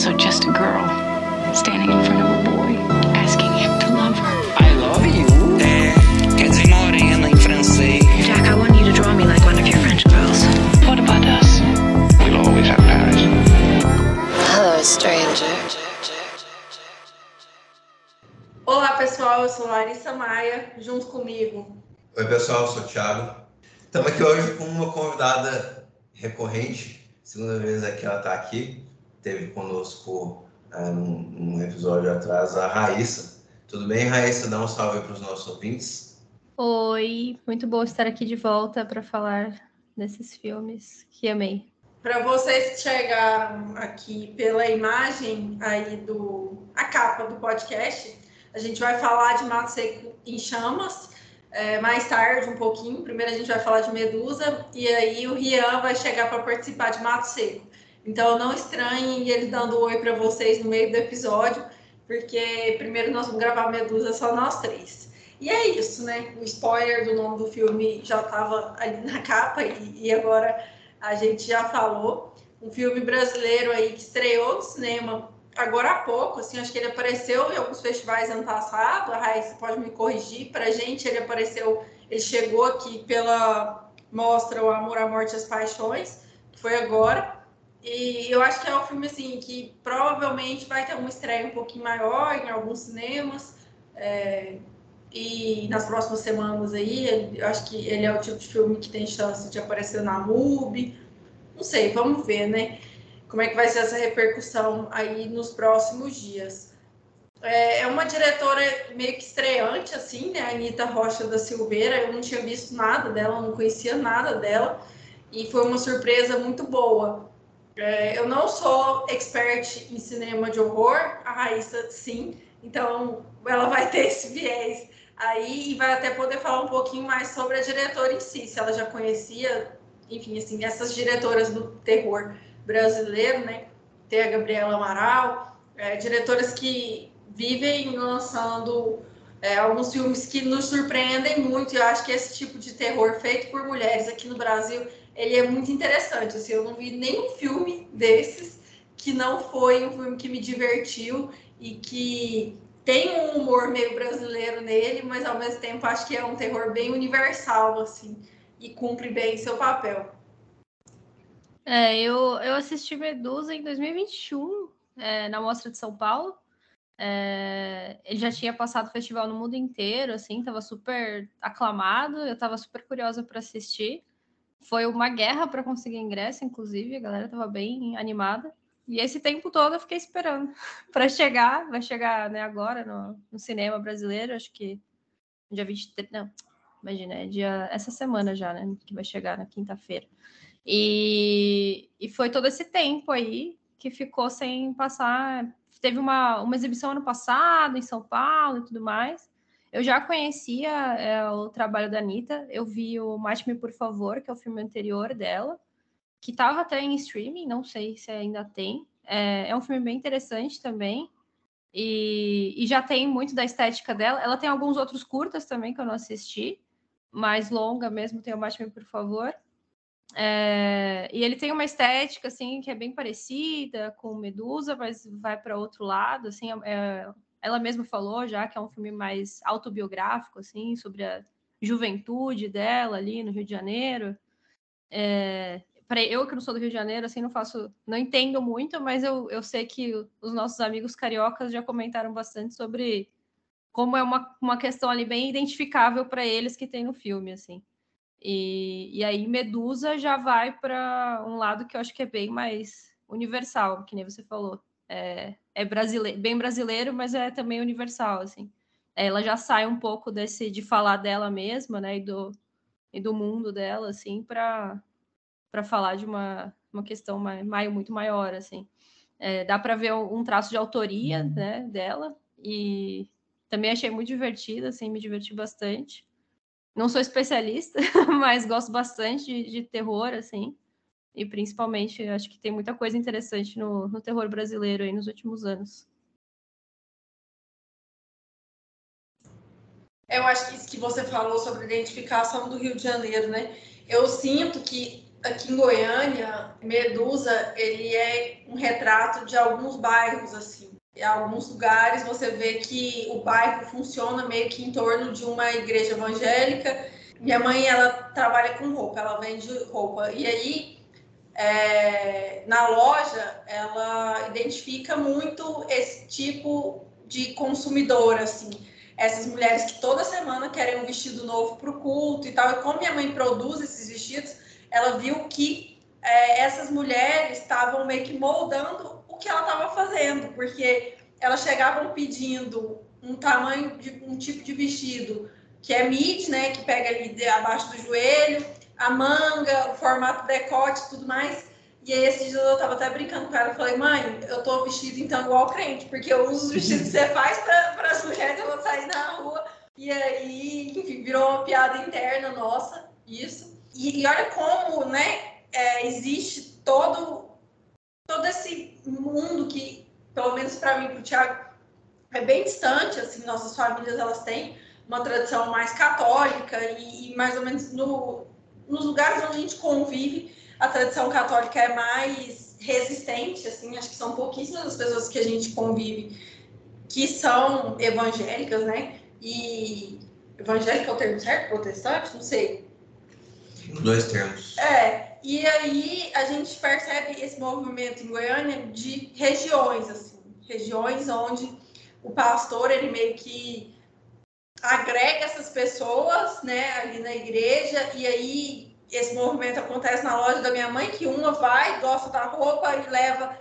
also just a girl standing in front of a boy asking him to love her. I love you. É, quer dizer morena em francês. Jack, I want you to draw me like one of your French girls. What about us? We'll always have Paris. Hello, stranger. Olá pessoal, eu sou Larissa Maia, junto comigo. Oi pessoal, eu sou o Thiago. Estamos aqui hoje com uma convidada recorrente, segunda vez que ela está aqui, teve conosco num, num, episódio atrás a Raíssa. Tudo bem, Raíssa? Dá um salve para os nossos ouvintes. Oi, muito bom estar aqui de volta para falar desses filmes que amei. Para vocês que chegaram aqui pela imagem aí do a capa do podcast, a gente vai falar de Mato Seco em Chamas, é, mais tarde, um pouquinho. Primeiro a gente vai falar de Medusa e aí o Rian vai chegar para participar de Mato Seco. Então não estranhem ele dando oi para vocês no meio do episódio, porque primeiro nós vamos gravar Medusa só nós três. E é isso, né? O spoiler do nome do filme já estava ali na capa e, e agora a gente já falou. Um filme brasileiro aí que estreou no cinema agora há pouco, assim, acho que ele apareceu em alguns festivais ano passado, a Raíssa pode me corrigir, para gente ele apareceu, ele chegou aqui pela mostra O Amor, a Morte e as Paixões, que foi agora, e eu acho que é um filme, assim, que provavelmente vai ter uma estreia um pouquinho maior em alguns cinemas, é, e nas próximas semanas aí, eu acho que ele é o tipo de filme que tem chance de aparecer na MUBI, não sei, vamos ver, né? como é que vai ser essa repercussão aí nos próximos dias. É, é uma diretora meio que estreante, assim, né? A Anitta Rocha da Silveira. Eu não tinha visto nada dela, não conhecia nada dela. E foi uma surpresa muito boa. É, eu não sou expert em cinema de horror, a Raíssa sim. Então, ela vai ter esse viés aí e vai até poder falar um pouquinho mais sobre a diretora em si, se ela já conhecia, enfim, assim, essas diretoras do terror brasileiro, né? Tem a Gabriela Amaral, é, diretoras que vivem lançando é, alguns filmes que nos surpreendem muito. Eu acho que esse tipo de terror feito por mulheres aqui no Brasil, ele é muito interessante. Assim, eu não vi nenhum filme desses que não foi um filme que me divertiu e que tem um humor meio brasileiro nele, mas ao mesmo tempo acho que é um terror bem universal, assim, e cumpre bem seu papel. É, eu, eu assisti Medusa em 2021, é, na Mostra de São Paulo. É, ele já tinha passado o festival no mundo inteiro, assim, tava super aclamado, eu tava super curiosa para assistir. Foi uma guerra para conseguir ingresso, inclusive, a galera tava bem animada. E esse tempo todo eu fiquei esperando para chegar, vai chegar né, agora no, no, cinema brasileiro, acho que dia 23, não, imagina, é dia, essa semana já, né, que vai chegar na quinta-feira. E, e foi todo esse tempo aí que ficou sem passar. Teve uma, uma exibição ano passado em São Paulo e tudo mais. Eu já conhecia é, o trabalho da Anitta, eu vi o Mate-me Por Favor, que é o filme anterior dela, que estava até em streaming, não sei se ainda tem. É, é um filme bem interessante também, e, e, já tem muito da estética dela. Ela tem alguns outros curtas também que eu não assisti, mais longa mesmo, tem o Mate-me Por Favor. É, e ele tem uma estética assim que é bem parecida com Medusa, mas vai para outro lado. Assim, é, ela mesma falou já que é um filme mais autobiográfico, assim, sobre a juventude dela ali no Rio de Janeiro. É, para eu que não sou do Rio de Janeiro, assim, não faço, não entendo muito, mas eu, eu sei que os nossos amigos cariocas já comentaram bastante sobre como é uma, uma questão ali bem identificável para eles que tem no filme, assim. E, e aí Medusa já vai para um lado que eu acho que é bem mais universal, que nem você falou. É, é bem brasileiro, mas é também universal, assim. Ela já sai um pouco desse de falar dela mesma, né, e do, e do mundo dela, assim, para para falar de uma, uma questão mais, muito maior, assim. É, dá para ver um, um, traço de autoria, uhum. né, dela, e também achei muito divertida, assim, me diverti bastante. Não sou especialista, mas gosto bastante de, de, terror, assim. E principalmente, acho que tem muita coisa interessante no, no terror brasileiro aí nos últimos anos. Eu acho que isso que você falou sobre identificação do Rio de Janeiro, né? Eu sinto que aqui em Goiânia, Medusa, ele é um retrato de alguns bairros, assim. Em alguns lugares você vê que o bairro funciona meio que em torno de uma igreja evangélica. Minha mãe, ela trabalha com roupa, ela vende roupa. E aí, é, na loja, ela identifica muito esse tipo de consumidor, assim. Essas mulheres que toda semana querem um vestido novo para o culto e tal. E como minha mãe produz esses vestidos, ela viu que é, essas mulheres estavam meio que moldando o que ela estava fazendo, porque elas chegavam pedindo um tamanho de um tipo de vestido que é mid, né, que pega ali de, abaixo do joelho, a manga, o formato decote, tudo mais. E aí, esses dias eu tava até brincando com ela. Eu falei, mãe, eu tô vestida então igual crente, porque eu uso os vestidos que você faz para as mulheres eu vou sair na rua. E aí, enfim, virou uma piada interna nossa, isso. E, e olha como, né, é, existe todo, todo esse mundo que, pelo menos para mim, para o Tiago, é bem distante, assim, nossas famílias, elas têm uma tradição mais católica e, e mais ou menos no, nos lugares onde a gente convive, a tradição católica é mais resistente, assim, acho que são pouquíssimas as pessoas que a gente convive que são evangélicas, né? E evangélica é o termo certo? Protestante? Não sei. Dois termos. É, e aí a gente percebe esse movimento em Goiânia de regiões, assim, regiões onde o pastor, ele meio que agrega essas pessoas, né, ali na igreja, e aí esse movimento acontece na loja da minha mãe, que uma vai, gosta da roupa e leva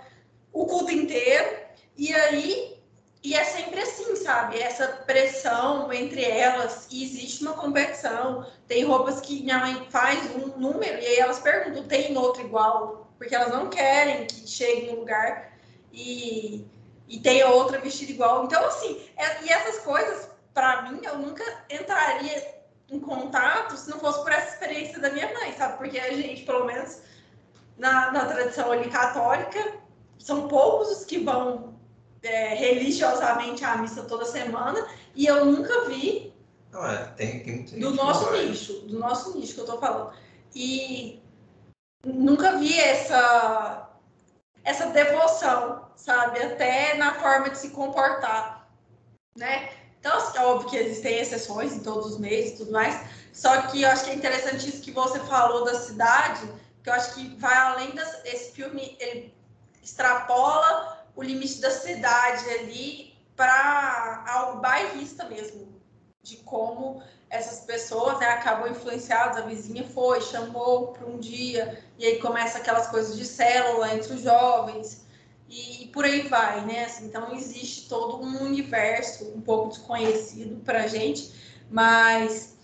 o culto inteiro, e aí e é sempre assim, sabe? Essa pressão entre elas, e existe uma competição. Tem roupas que minha mãe faz um número, e aí elas perguntam: tem outro igual? Porque elas não querem que chegue no lugar e, e tenha outra vestida igual. Então, assim, é, e essas coisas, para mim, eu nunca entraria em contato se não fosse por essa experiência da minha mãe, sabe? Porque a gente, pelo menos na, na tradição ali católica, são poucos os que vão é, religiosamente à missa toda semana e eu nunca vi Não, é, tem, tem, tem do nosso nicho, do nosso nicho que eu tô falando. E nunca vi essa essa devoção, sabe, até na forma de se comportar, né? Então, assim, é óbvio que existem exceções em todos os meios e tudo mais, só que eu acho que é interessante isso que você falou da cidade, que eu acho que vai além das, esse filme, ele extrapola o limite da cidade ali para algo bairrista mesmo, de como essas pessoas né, acabam influenciadas. A vizinha foi, chamou para um dia, e aí começa aquelas coisas de célula entre os jovens, e, por aí vai, né? Assim, então existe todo um universo um pouco desconhecido para a gente, mas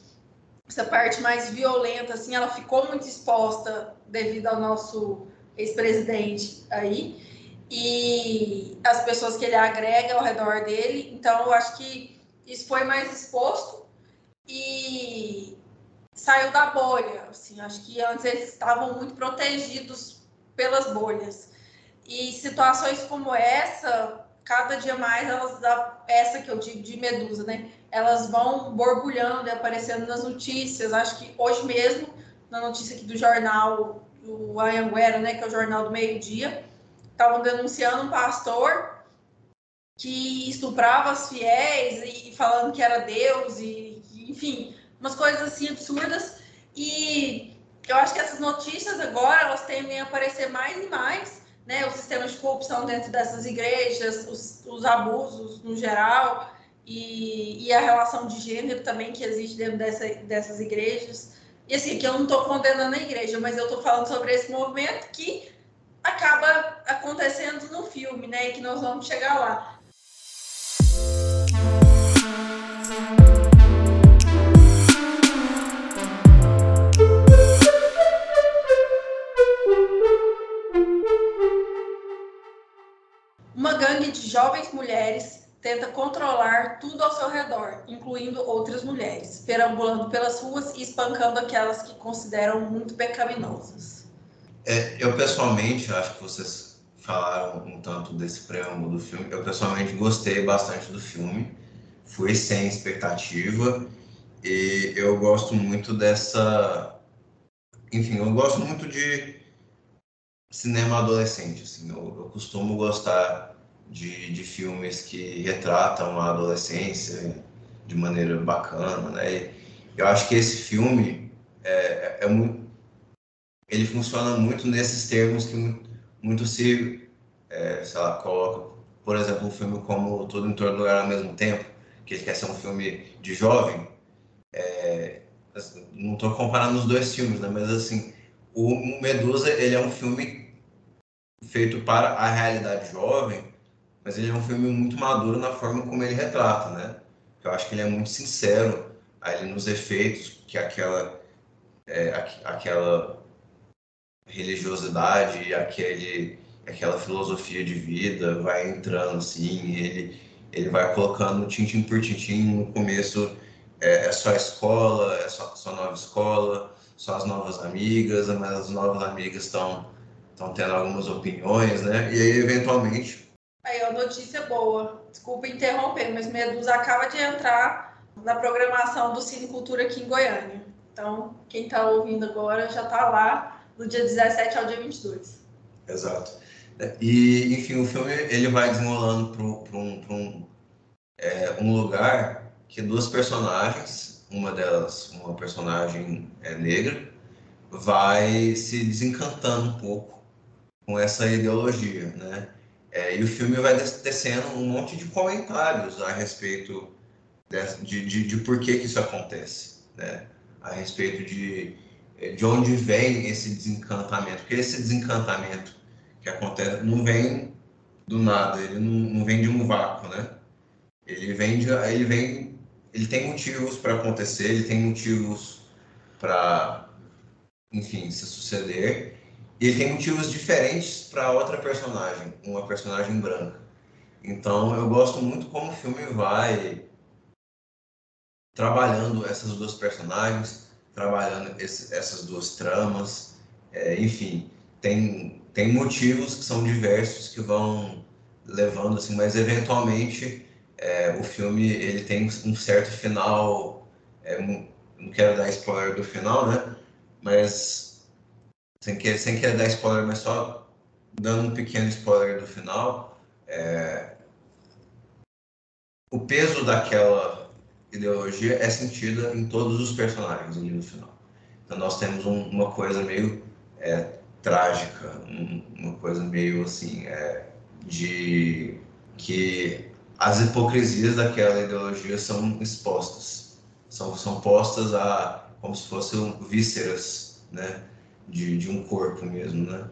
essa parte mais violenta, assim, ela ficou muito exposta devido ao nosso ex-presidente aí e as pessoas que ele agrega ao redor dele. Então, eu acho que isso foi mais exposto e saiu da bolha. Assim, acho que antes eles estavam muito protegidos pelas bolhas. E situações como essa, cada dia mais elas, essa que eu digo de Medusa, né? Elas vão borbulhando e aparecendo nas notícias. Acho que hoje mesmo, na notícia aqui do jornal do Anhanguera, né, que é o jornal do meio-dia, estavam denunciando um pastor que estuprava as fiéis e, falando que era Deus e, enfim, umas coisas assim absurdas. E eu acho que essas notícias agora elas tendem a aparecer mais e mais, né? O sistema de corrupção dentro dessas igrejas, os, os abusos no geral e, e, a relação de gênero também que existe dentro dessa, dessas igrejas. E assim, que eu não estou condenando a igreja, mas eu estou falando sobre esse movimento que acaba acontecendo no filme, né? E que nós vamos chegar lá. Uma gangue de jovens mulheres tenta controlar tudo ao seu redor, incluindo outras mulheres, perambulando pelas ruas e espancando aquelas que consideram muito pecaminosas. É, eu pessoalmente, acho que vocês falaram um tanto desse preâmbulo do filme. Eu pessoalmente gostei bastante do filme, fui sem expectativa e eu gosto muito dessa enfim, eu gosto muito de cinema adolescente, assim, eu, eu costumo gostar de, de filmes que retratam a adolescência de maneira bacana, né? Eu acho que esse filme é, é, é muito, ele funciona muito nesses termos que muito se, é, sei lá, coloca, por exemplo, um filme como Tudo em Todo Lugar ao mesmo tempo, que ele quer ser um filme de jovem, é, assim, não estou comparando os dois filmes, né? Mas assim, o Medusa ele é um filme feito para a realidade jovem, mas ele é um filme muito maduro na forma como ele retrata, né? Eu acho que ele é muito sincero ali nos efeitos que aquela é, aquela religiosidade, aquele aquela filosofia de vida vai entrando assim, ele ele vai colocando tintim por tintim no começo é, é só a escola, é só, só nova escola, só as novas amigas, mas as novas amigas estão estão tendo algumas opiniões, né? E aí, eventualmente. Aí, a notícia boa. Desculpa interromper, mas Medusa acaba de entrar na programação do Cine Cultura aqui em Goiânia. Então, quem está ouvindo agora já está lá do dia 17 ao dia 22. Exato. E, enfim, o filme ele vai desenrolando para um, um, é, um lugar que duas personagens, uma delas, uma personagem é, negra, vai se desencantando um pouco com essa ideologia, né? É, e o filme vai tecendo um monte de comentários a respeito de, de, de, por que, que isso acontece, né? A respeito de, de onde vem esse desencantamento, porque esse desencantamento que acontece não vem do nada, ele não, não vem de um vácuo, né? Ele vem de, ele vem, ele tem motivos para acontecer, ele tem motivos para, enfim, se suceder e ele tem motivos diferentes para outra personagem, uma personagem branca. Então eu gosto muito como o filme vai trabalhando essas duas personagens, trabalhando esse, essas duas tramas, é, enfim, tem, tem motivos que são diversos que vão levando assim, mas eventualmente é, o filme ele tem um certo final, é, não quero dar spoiler do final, né? Mas sem querer, sem querer dar spoiler, mas só dando um pequeno spoiler do final, é, o peso daquela ideologia é sentida em todos os personagens ali no final. Então nós temos um, uma coisa meio é, trágica, um, uma coisa meio assim é, de que as hipocrisias daquela ideologia são expostas, são, são postas a como se fossem vísceras, né? De, de um corpo mesmo, né?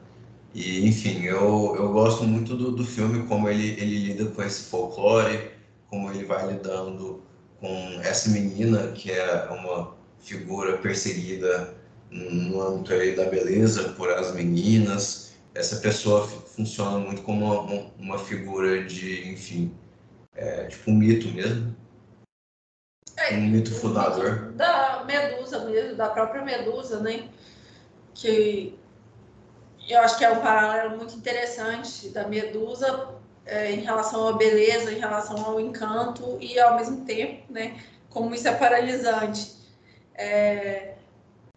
E, enfim, eu, eu gosto muito do, do filme, como ele, ele lida com esse folclore, como ele vai lidando com essa menina, que é uma figura perseguida no âmbito aí da beleza por as meninas. Essa pessoa funciona muito como uma, uma figura de, enfim, é, tipo um mito mesmo. É, um mito fundador. Da Medusa mesmo, da própria Medusa, né? Que eu acho que é um paralelo muito interessante da Medusa é, em relação à beleza, em relação ao encanto e ao mesmo tempo, né, como isso é paralisante. É,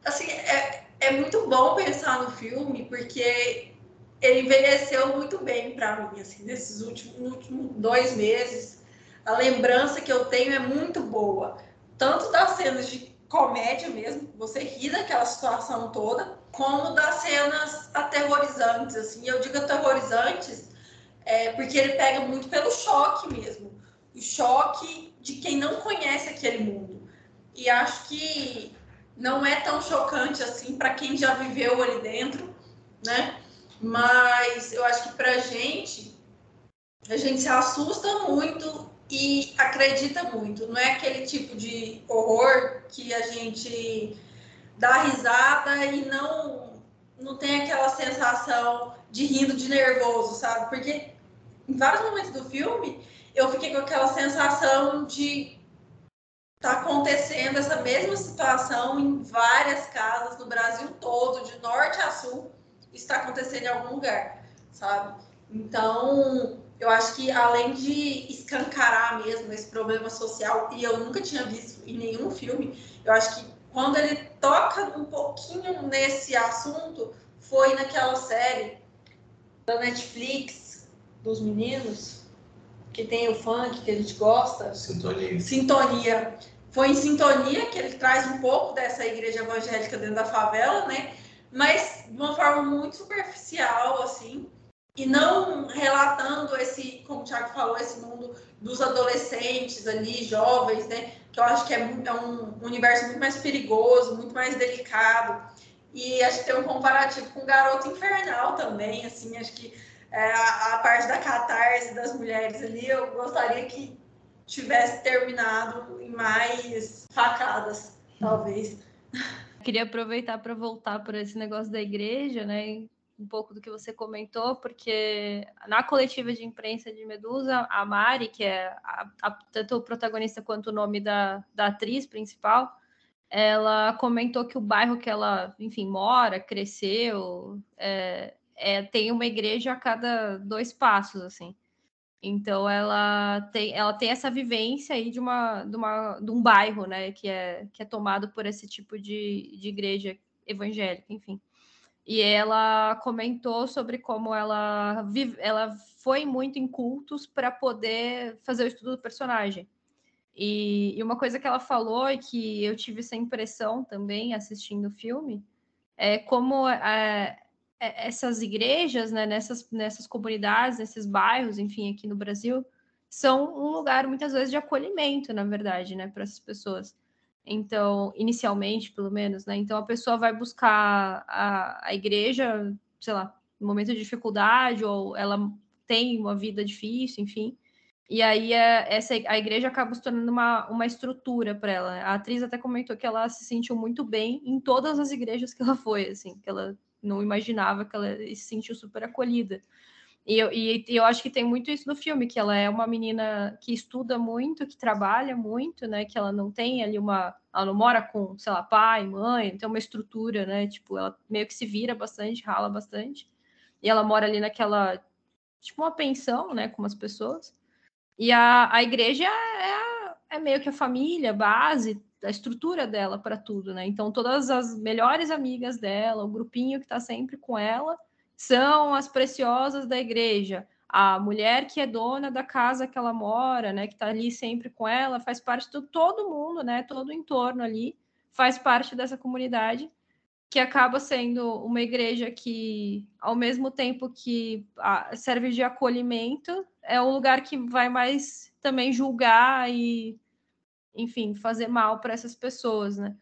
assim, é, é muito bom pensar no filme porque ele envelheceu muito bem para mim, assim, nesses últimos, últimos dois meses. A lembrança que eu tenho é muito boa, tanto das cenas de comédia mesmo, você ri daquela situação toda, como das cenas aterrorizantes, assim. Eu digo aterrorizantes é, porque ele pega muito pelo choque mesmo. O choque de quem não conhece aquele mundo. E acho que não é tão chocante assim para quem já viveu ali dentro, né? Mas eu acho que para gente, a gente se assusta muito e acredita muito. Não é aquele tipo de horror que a gente dá risada e não não tem aquela sensação de rindo de nervoso, sabe? Porque em vários momentos do filme eu fiquei com aquela sensação de tá acontecendo essa mesma situação em várias casas no Brasil todo, de norte a sul, está acontecendo em algum lugar, sabe? Então, eu acho que além de escancarar mesmo esse problema social, e eu nunca tinha visto em nenhum filme, eu acho que quando ele toca um pouquinho nesse assunto, foi naquela série da Netflix dos meninos, que tem o funk que a gente gosta. Sintonia. Sintonia. Foi em Sintonia que ele traz um pouco dessa igreja evangélica dentro da favela, né? Mas de uma forma muito superficial, assim, e não relatando esse, como o Thiago falou, esse mundo dos adolescentes ali, jovens, né? Que eu acho que é, é um universo muito mais perigoso, muito mais delicado. E acho que tem um comparativo com Garoto Infernal também, assim, acho que é, a, a, parte da catarse das mulheres ali, eu gostaria que tivesse terminado em mais facadas, talvez. Queria aproveitar para voltar para esse negócio da igreja, né? Um pouco do que você comentou, porque na coletiva de imprensa de Medusa, a Mari, que é a, a, tanto o protagonista quanto o nome da, da atriz principal, ela comentou que o bairro que ela, enfim, mora, cresceu, é, é, tem uma igreja a cada dois passos, assim. Então ela tem, ela tem essa vivência aí de, uma, de, uma, de um bairro, né, que é, que é tomado por esse tipo de, de igreja evangélica, enfim. E ela comentou sobre como ela, vive, ela foi muito em cultos para poder fazer o estudo do personagem. E, e, uma coisa que ela falou e que eu tive essa impressão também assistindo o filme é como é, é, essas igrejas, né, nessas, nessas comunidades, nesses bairros, enfim, aqui no Brasil, são um lugar muitas vezes de acolhimento, na verdade, né, para essas pessoas. Então, inicialmente, pelo menos, né? Então a pessoa vai buscar a, a igreja, sei lá, no momento de dificuldade, ou ela tem uma vida difícil, enfim e aí é, essa, a igreja acaba se tornando uma, uma estrutura para ela. A atriz até comentou que ela se sentiu muito bem em todas as igrejas que ela foi, assim, que ela não imaginava que ela se sentiu super acolhida. E eu, e, eu acho que tem muito isso no filme, que ela é uma menina que estuda muito, que trabalha muito, né? Que ela não tem ali uma. Ela não mora com, sei lá, pai, mãe, tem uma estrutura, né? Tipo, ela meio que se vira bastante, rala bastante. E ela mora ali naquela. Tipo, uma pensão, né? Com umas pessoas. E a, a igreja é, a, é meio que a família, a base, a estrutura dela para tudo, né? Então, todas as melhores amigas dela, o grupinho que está sempre com ela, são as preciosas da igreja. A mulher que é dona da casa que ela mora, né? Que está ali sempre com ela, faz parte de todo mundo, né? Todo o entorno ali faz parte dessa comunidade que acaba sendo uma igreja que, ao mesmo tempo que serve de acolhimento, é o lugar que vai mais também julgar e, enfim, fazer mal para essas pessoas, né?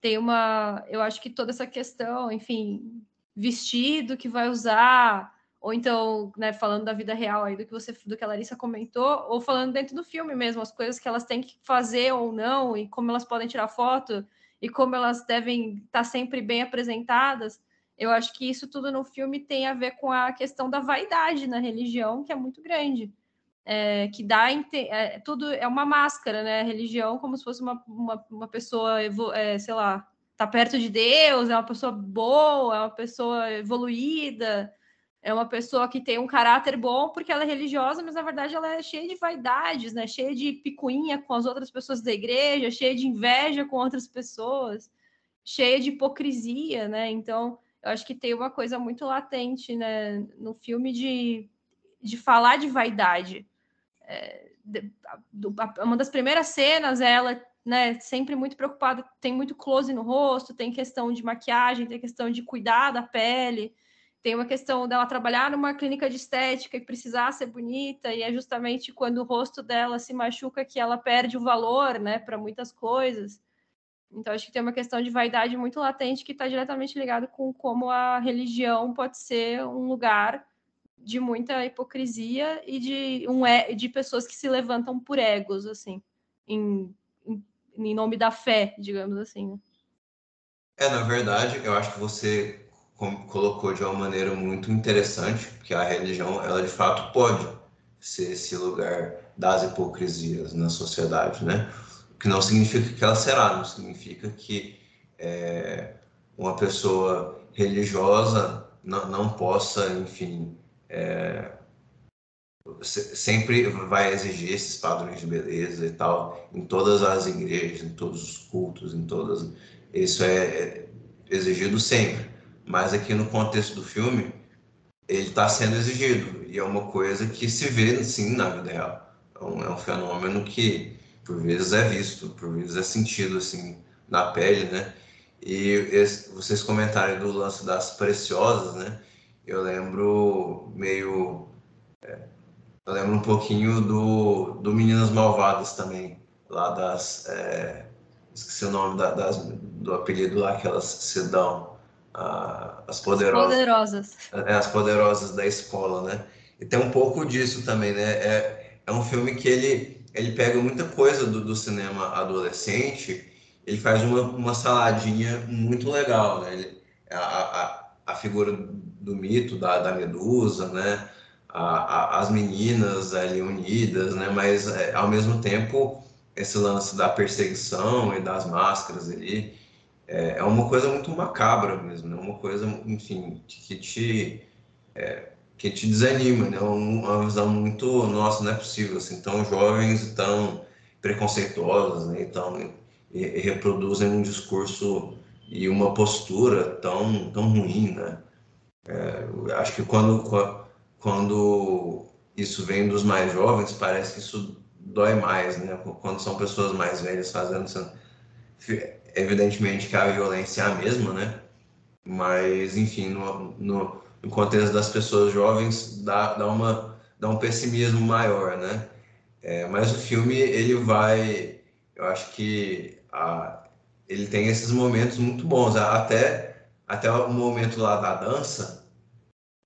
Tem uma, eu acho que toda essa questão, enfim, vestido que vai usar, ou então, né, falando da vida real aí do que você, do que a Larissa comentou, ou falando dentro do filme mesmo, as coisas que elas têm que fazer ou não e como elas podem tirar foto e como elas devem estar sempre bem apresentadas. Eu acho que isso tudo no filme tem a ver com a questão da vaidade na religião, que é muito grande. É, que dá é, tudo é uma máscara, né? A religião como se fosse uma, uma, uma pessoa, é, sei lá, tá perto de Deus, é uma pessoa boa, é uma pessoa evoluída, é uma pessoa que tem um caráter bom porque ela é religiosa, mas na verdade ela é cheia de vaidades, né? Cheia de picuinha com as outras pessoas da igreja, cheia de inveja com outras pessoas, cheia de hipocrisia, né? Então, eu acho que tem uma coisa muito latente, né, no filme de, de falar de vaidade. É, uma das primeiras cenas, ela, né, sempre muito preocupada, tem muito close no rosto, tem questão de maquiagem, tem questão de cuidar da pele tem uma questão dela trabalhar numa clínica de estética e precisar ser bonita, e é justamente quando o rosto dela se machuca que ela perde o valor, né, para muitas coisas. Então, acho que tem uma questão de vaidade muito latente que está diretamente ligado com como a religião pode ser um lugar de muita hipocrisia e de, um, de pessoas que se levantam por egos, assim, em, em, nome da fé, digamos assim. Né. É, na verdade, eu acho que você colocou de uma maneira muito interessante, porque a religião, ela de fato pode ser esse lugar das hipocrisias na sociedade, né? O que não significa que ela será, não significa que é, uma pessoa religiosa não, não possa, enfim, é, sempre vai exigir esses padrões de beleza e tal em todas as igrejas, em todos os cultos, em todas Isso é exigido sempre. Mas aqui no contexto do filme, ele está sendo exigido. E é uma coisa que se vê, sim, na vida real. É um, é um fenômeno que, por vezes, é visto, por vezes é sentido, assim, na pele, né? E esse, vocês comentaram do lance das preciosas, né? Eu lembro meio... É, eu lembro um pouquinho do, do Meninas Malvadas também, lá das... É, esqueci o nome da, das, do apelido lá que elas se dão, a, as poderosas. Poderosas. É, as poderosas da escola, né? E tem um pouco disso também, né? É, é um filme que ele, ele pega muita coisa do, do cinema adolescente, ele faz uma, uma saladinha muito legal, né? Ele, a, a, a figura do mito da, da Medusa, né? A, a, as meninas ali unidas, né? Mas é, ao mesmo tempo esse lance da perseguição e das máscaras ali é, é uma coisa muito macabra mesmo, né? Uma coisa, enfim, que te é, que te desanima, né? Uma visão muito, nossa, não é possível, assim, tão jovens e tão preconceituosos, né? Então, e, e reproduzem um discurso e uma postura tão, tão ruim, né? É, acho que quando, quando isso vem dos mais jovens, parece que isso dói mais, né? Quando são pessoas mais velhas fazendo isso. Evidentemente que a violência é a mesma, né? Mas, enfim, no, no, no contexto das pessoas jovens, dá, dá, uma, dá um pessimismo maior, né? É, mas o filme, ele vai... Eu acho que a, ele tem esses momentos muito bons. Até, até o momento lá da dança,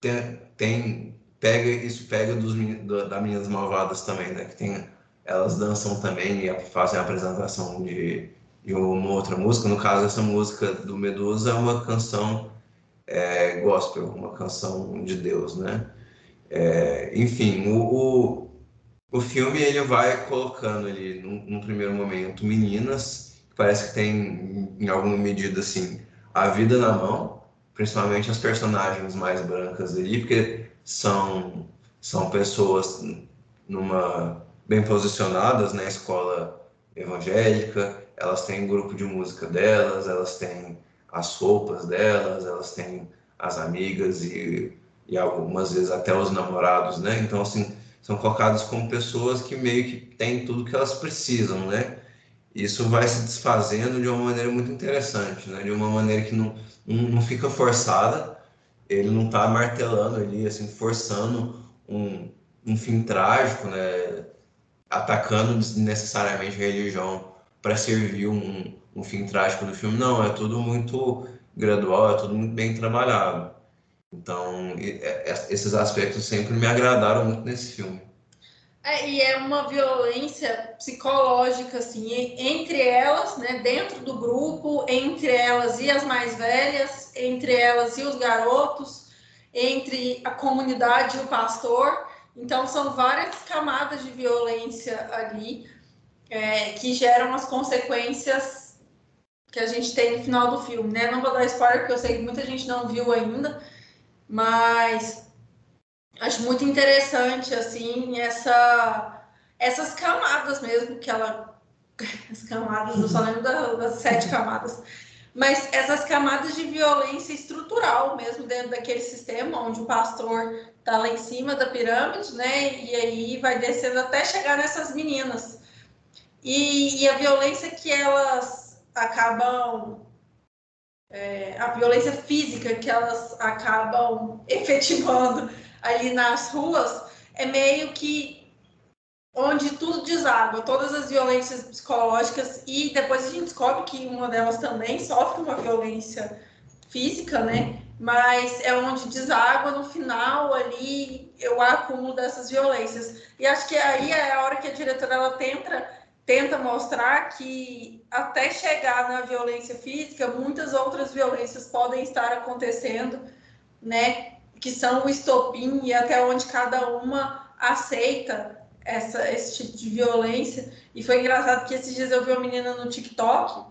tem, tem pega isso pega dos do, da Meninas Malvadas também, né? Que tem elas dançam também e fazem a apresentação de, de uma outra música. No caso, essa música do Medusa é uma canção é, gospel, uma canção de Deus, né? É, enfim, o, o, o, filme ele vai colocando ali, num, primeiro momento, meninas, que parece que tem, em alguma medida, assim, a vida na mão, principalmente as personagens mais brancas ali, porque são, são pessoas numa bem posicionadas na escola evangélica, elas têm um grupo de música delas, elas têm as roupas delas, elas têm as amigas e, e algumas vezes até os namorados, né? Então, assim, são colocadas como pessoas que meio que têm tudo que elas precisam, né? Isso vai se desfazendo de uma maneira muito interessante, né? De uma maneira que não, não, não fica forçada, ele não está martelando ali, assim, forçando um, um fim trágico, né? atacando necessariamente a religião para servir um, um fim trágico do filme. Não, é tudo muito gradual, é tudo muito bem trabalhado. Então, é, esses aspectos sempre me agradaram muito nesse filme. É, e é uma violência psicológica, assim, entre elas, né, dentro do grupo, entre elas e as mais velhas, entre elas e os garotos, entre a comunidade e o pastor. Então, são várias camadas de violência ali é, que geram as consequências que a gente tem no final do filme, né? Não vou dar spoiler, porque eu sei que muita gente não viu ainda, mas acho muito interessante, assim, essa, essas camadas mesmo que ela... As camadas, eu só lembro das sete camadas mas essas camadas de violência estrutural mesmo dentro daquele sistema, onde o pastor está lá em cima da pirâmide, né? E aí vai descendo até chegar nessas meninas. E, e a violência que elas acabam. É, a violência física que elas acabam efetivando ali nas ruas é meio que onde tudo deságua, todas as violências psicológicas, e depois a gente descobre que uma delas também sofre uma violência física, né? Mas é onde deságua no final ali o acúmulo dessas violências. E acho que aí é a hora que a diretora ela tenta, tenta mostrar que até chegar na violência física, muitas outras violências podem estar acontecendo, né? Que são o estopim e até onde cada uma aceita essa, esse tipo de violência. E foi engraçado que esses dias eu vi uma menina no TikTok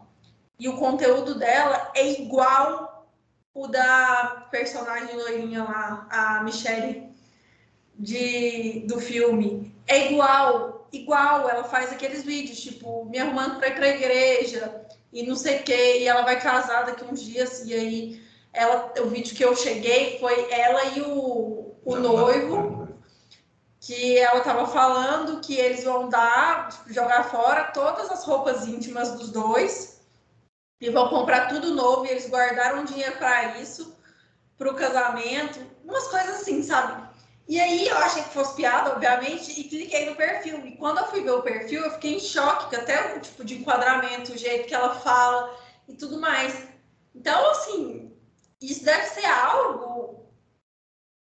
e o conteúdo dela é igual o da personagem loirinha lá, a Michelle de, do filme. É igual, igual. Ela faz aqueles vídeos, tipo, me arrumando para ir para a igreja, e não sei o que, e ela vai casar daqui uns dias, e aí ela, o vídeo que eu cheguei foi ela e o, o noivo, que ela estava falando que eles vão dar, tipo, jogar fora todas as roupas íntimas dos dois e vão comprar tudo novo, e eles guardaram dinheiro para isso, para o casamento, umas coisas assim, sabe? E aí eu achei que fosse piada, obviamente, e cliquei no perfil. E quando eu fui ver o perfil, eu fiquei em choque, que até o tipo de enquadramento, o jeito que ela fala e tudo mais. Então, assim, isso deve ser algo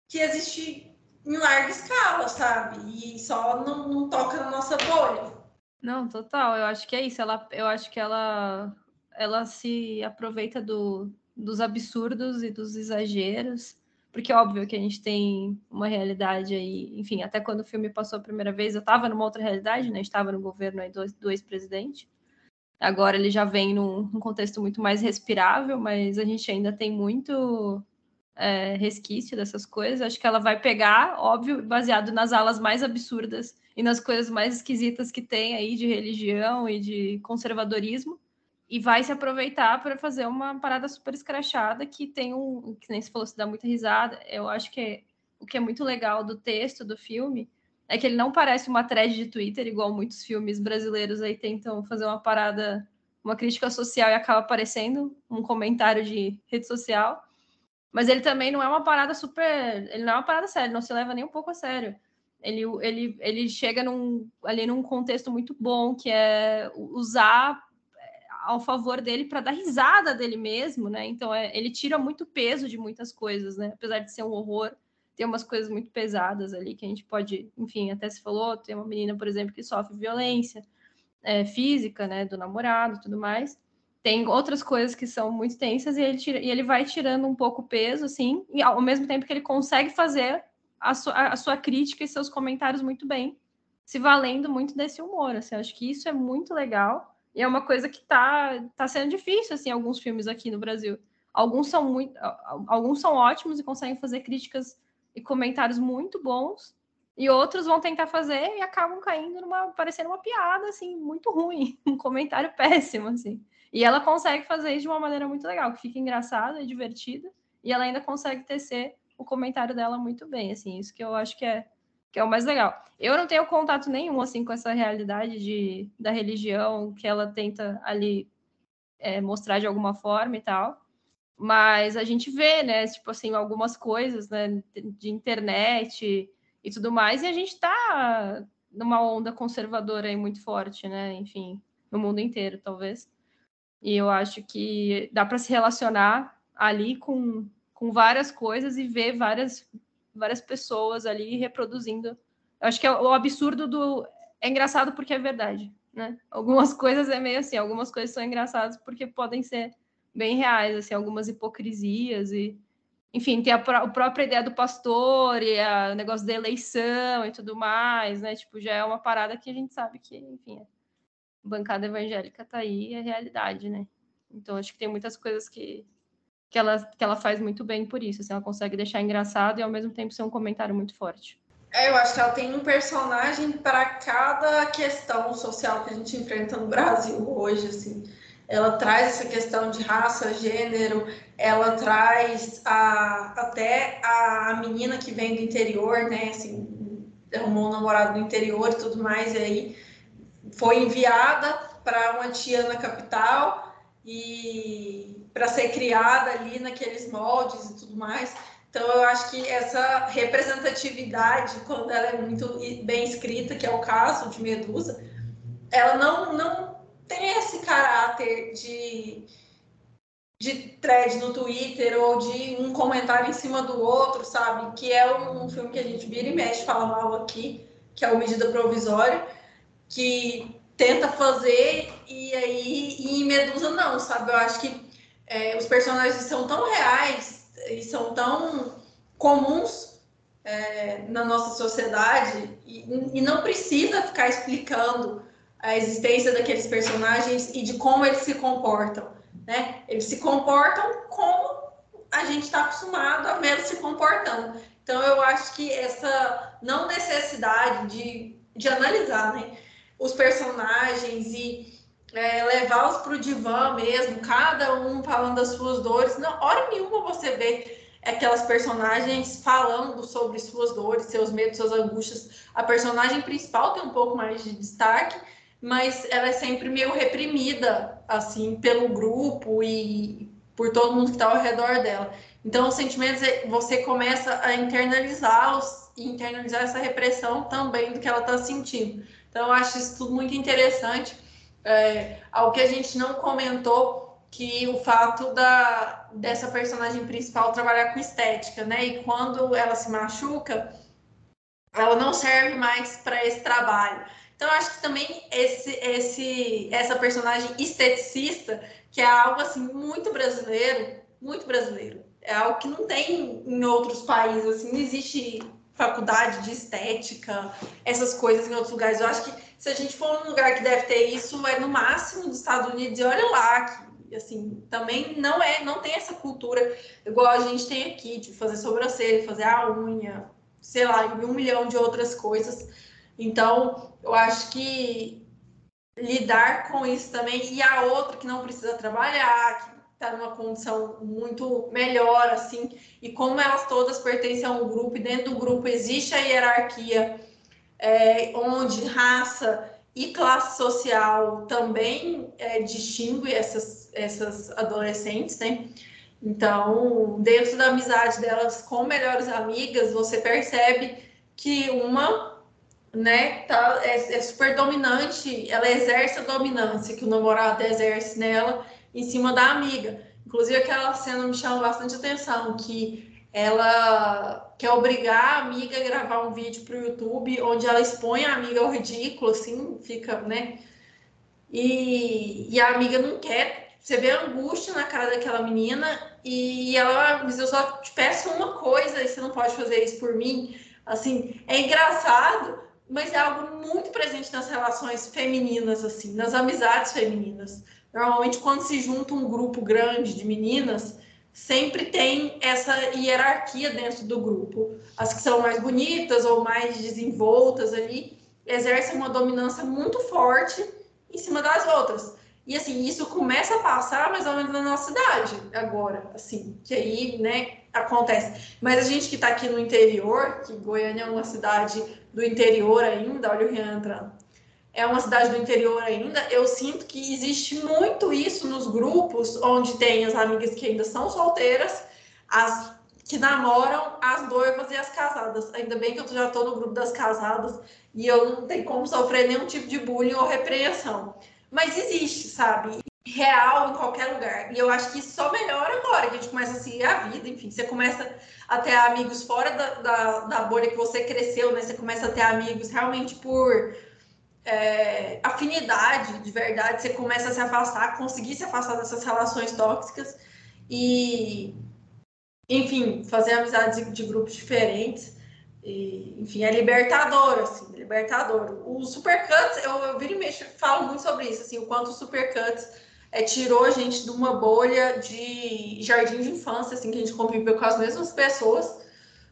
que existe em larga escala, sabe? E só não, não toca na nossa bolha. Não, total. Eu acho que é isso. Ela, eu acho que ela, ela se aproveita do, dos absurdos e dos exageros porque óbvio que a gente tem uma realidade aí, enfim, até quando o filme passou a primeira vez, eu estava numa outra realidade, né? Estava no governo aí do, do ex-presidente. Agora ele já vem num, num, contexto muito mais respirável, mas a gente ainda tem muito é, resquício dessas coisas. Acho que ela vai pegar, óbvio, baseado nas alas mais absurdas e nas coisas mais esquisitas que tem aí de religião e de conservadorismo e vai se aproveitar para fazer uma parada super escrachada que tem um, que nem se falou, se dá muita risada. Eu acho que é, o que é muito legal do texto do filme é que ele não parece uma thread de Twitter, igual muitos filmes brasileiros aí tentam fazer uma parada, uma crítica social e acaba aparecendo um comentário de rede social. Mas ele também não é uma parada super. Ele não é uma parada séria, não se leva nem um pouco a sério. Ele, ele, ele chega num, ali num contexto muito bom, que é usar ao favor dele para dar risada dele mesmo, né? Então é, ele tira muito peso de muitas coisas, né? Apesar de ser um horror, tem umas coisas muito pesadas ali que a gente pode, enfim, até se falou, tem uma menina, por exemplo, que sofre violência é, física, né, do namorado, tudo mais. Tem outras coisas que são muito tensas e ele, tira, e ele vai tirando um pouco o peso, assim, e ao mesmo tempo que ele consegue fazer a, su, a, sua crítica e seus comentários muito bem, se valendo muito desse humor. Assim, acho que isso é muito legal e é uma coisa que tá, tá sendo difícil, assim, alguns filmes aqui no Brasil. Alguns são muito, alguns são ótimos e conseguem fazer críticas e comentários muito bons, e outros vão tentar fazer e acabam caindo numa, parecendo uma piada, assim, muito ruim, um comentário péssimo, assim. E ela consegue fazer isso de uma maneira muito legal, que fica engraçada e divertida, e ela ainda consegue tecer o comentário dela muito bem, assim, isso que eu acho que é que é o mais legal. Eu não tenho contato nenhum assim com essa realidade de, da religião que ela tenta ali é, mostrar de alguma forma e tal. Mas a gente vê, né, tipo assim, algumas coisas, né, de internet e tudo mais, e a gente tá numa onda conservadora aí muito forte, né, enfim, no mundo inteiro, talvez. E eu acho que dá para se relacionar ali com, com várias coisas e ver várias várias pessoas ali reproduzindo. Eu acho que é o absurdo do. É engraçado porque é verdade, né? Algumas coisas é meio assim, algumas coisas são engraçadas porque podem ser bem reais, assim, algumas hipocrisias e. Enfim, tem a, a própria ideia do pastor e o negócio da eleição e tudo mais, né? Tipo, já é uma parada que a gente sabe que, enfim, a bancada evangélica tá aí, é realidade, né? Então, acho que tem muitas coisas que, que ela, que ela faz muito bem por isso. Assim, ela consegue deixar engraçado e ao mesmo tempo ser um comentário muito forte. É, eu acho que ela tem um personagem para cada questão social que a gente enfrenta no Brasil hoje, assim. Ela traz essa questão de raça, gênero, ela traz a, até a menina que vem do interior, né, assim, arrumou um namorado no interior e tudo mais, e aí foi enviada para uma tia na capital e para ser criada ali naqueles moldes e tudo mais. Então, eu acho que essa representatividade, quando ela é muito bem escrita, que é o caso de Medusa, ela não, não tem esse caráter de, de thread no Twitter ou de um comentário em cima do outro, sabe? Que é um, um filme que a gente vira e mexe, fala mal aqui, que é o Medida Provisória, que tenta fazer e aí e em Medusa não, sabe? Eu acho que é, os personagens são tão reais e são tão comuns é, na nossa sociedade e, e, não precisa ficar explicando a existência daqueles personagens e de como eles se comportam, né? Eles se comportam como a gente está acostumado a ver se comportando. Então eu acho que essa não necessidade de, de analisar, né? Os personagens e é, levá-los para o divã mesmo, cada um falando das suas dores. Não, hora nenhuma você vê aquelas personagens falando sobre suas dores, seus medos, suas angústias. A personagem principal tem um pouco mais de destaque, mas ela é sempre meio reprimida, assim, pelo grupo e por todo mundo que está ao redor dela. Então, os sentimentos, é, você começa a internalizá-los e internalizar essa repressão também do que ela está sentindo. Então, eu acho isso tudo muito interessante. É, algo que a gente não comentou, que o fato da, dessa personagem principal trabalhar com estética, né? E quando ela se machuca, ela não serve mais para esse trabalho. Então, acho que também esse, esse, essa personagem esteticista, que é algo assim muito brasileiro, muito brasileiro. É algo que não tem em outros países, assim, não existe faculdade de estética, essas coisas em outros lugares. Eu acho que se a gente for num lugar que deve ter isso, é no máximo dos Estados Unidos, e olha lá, que assim, também não é, não tem essa cultura igual a gente tem aqui, de fazer sobrancelha, fazer a unha, sei lá, e um milhão de outras coisas. Então, eu acho que lidar com isso também, e a outra que não precisa trabalhar, que está numa condição muito melhor, assim, e como elas todas pertencem a um grupo, e dentro do grupo existe a hierarquia, é, onde raça e classe social também é, distingue essas, essas adolescentes, né? Então, dentro da amizade delas com melhores amigas, você percebe que uma né, tá, é, é, super dominante, ela exerce a dominância que o namorado exerce nela em cima da amiga. Inclusive, aquela cena me chama bastante atenção, que ela quer obrigar a amiga a gravar um vídeo para o YouTube onde ela expõe a amiga ao ridículo, assim, fica, né? E, e a amiga não quer. Você vê a angústia na cara daquela menina e ela diz: Eu só te peço uma coisa e você não pode fazer isso por mim. Assim, é engraçado, mas é algo muito presente nas relações femininas, assim, nas amizades femininas. Normalmente, quando se junta um grupo grande de meninas, sempre tem essa hierarquia dentro do grupo. As que são mais bonitas ou mais desenvoltas ali exercem uma dominância muito forte em cima das outras. E assim, isso começa a passar mais ou menos na nossa cidade agora, assim, que aí, né, acontece. Mas a gente que está aqui no interior, que Goiânia é uma cidade do interior ainda, olha o Rian entrando é uma cidade do interior ainda, eu sinto que existe muito isso nos grupos onde tem as amigas que ainda são solteiras, as que namoram, as noivas e as casadas. Ainda bem que eu já estou no grupo das casadas e eu não tenho como sofrer nenhum tipo de bullying ou repreensão. Mas existe, sabe? Real em qualquer lugar. E eu acho que isso só melhora agora, que a gente começa a seguir a vida, enfim, você começa a ter amigos fora da, da, da bolha que você cresceu, né? Você começa a ter amigos realmente por é, afinidade de verdade, você começa a se afastar, conseguir se afastar dessas relações tóxicas e, enfim, fazer amizades de grupos diferentes. E, enfim, é libertador, assim, libertador. O Supercuts, eu, eu viro e mexo, falo muito sobre isso, assim, o quanto o Supercuts é, tirou a gente de uma bolha de jardim de infância, assim, que a gente conviveu com as mesmas pessoas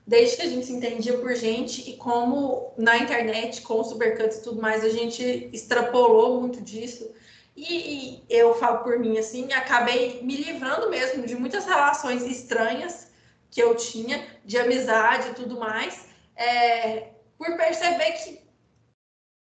desde que a gente se entendia por gente e como na internet, com supercuts e tudo mais, a gente extrapolou muito disso. E, e, eu falo por mim assim, acabei me livrando mesmo de muitas relações estranhas que eu tinha, de amizade e tudo mais, é, por perceber que,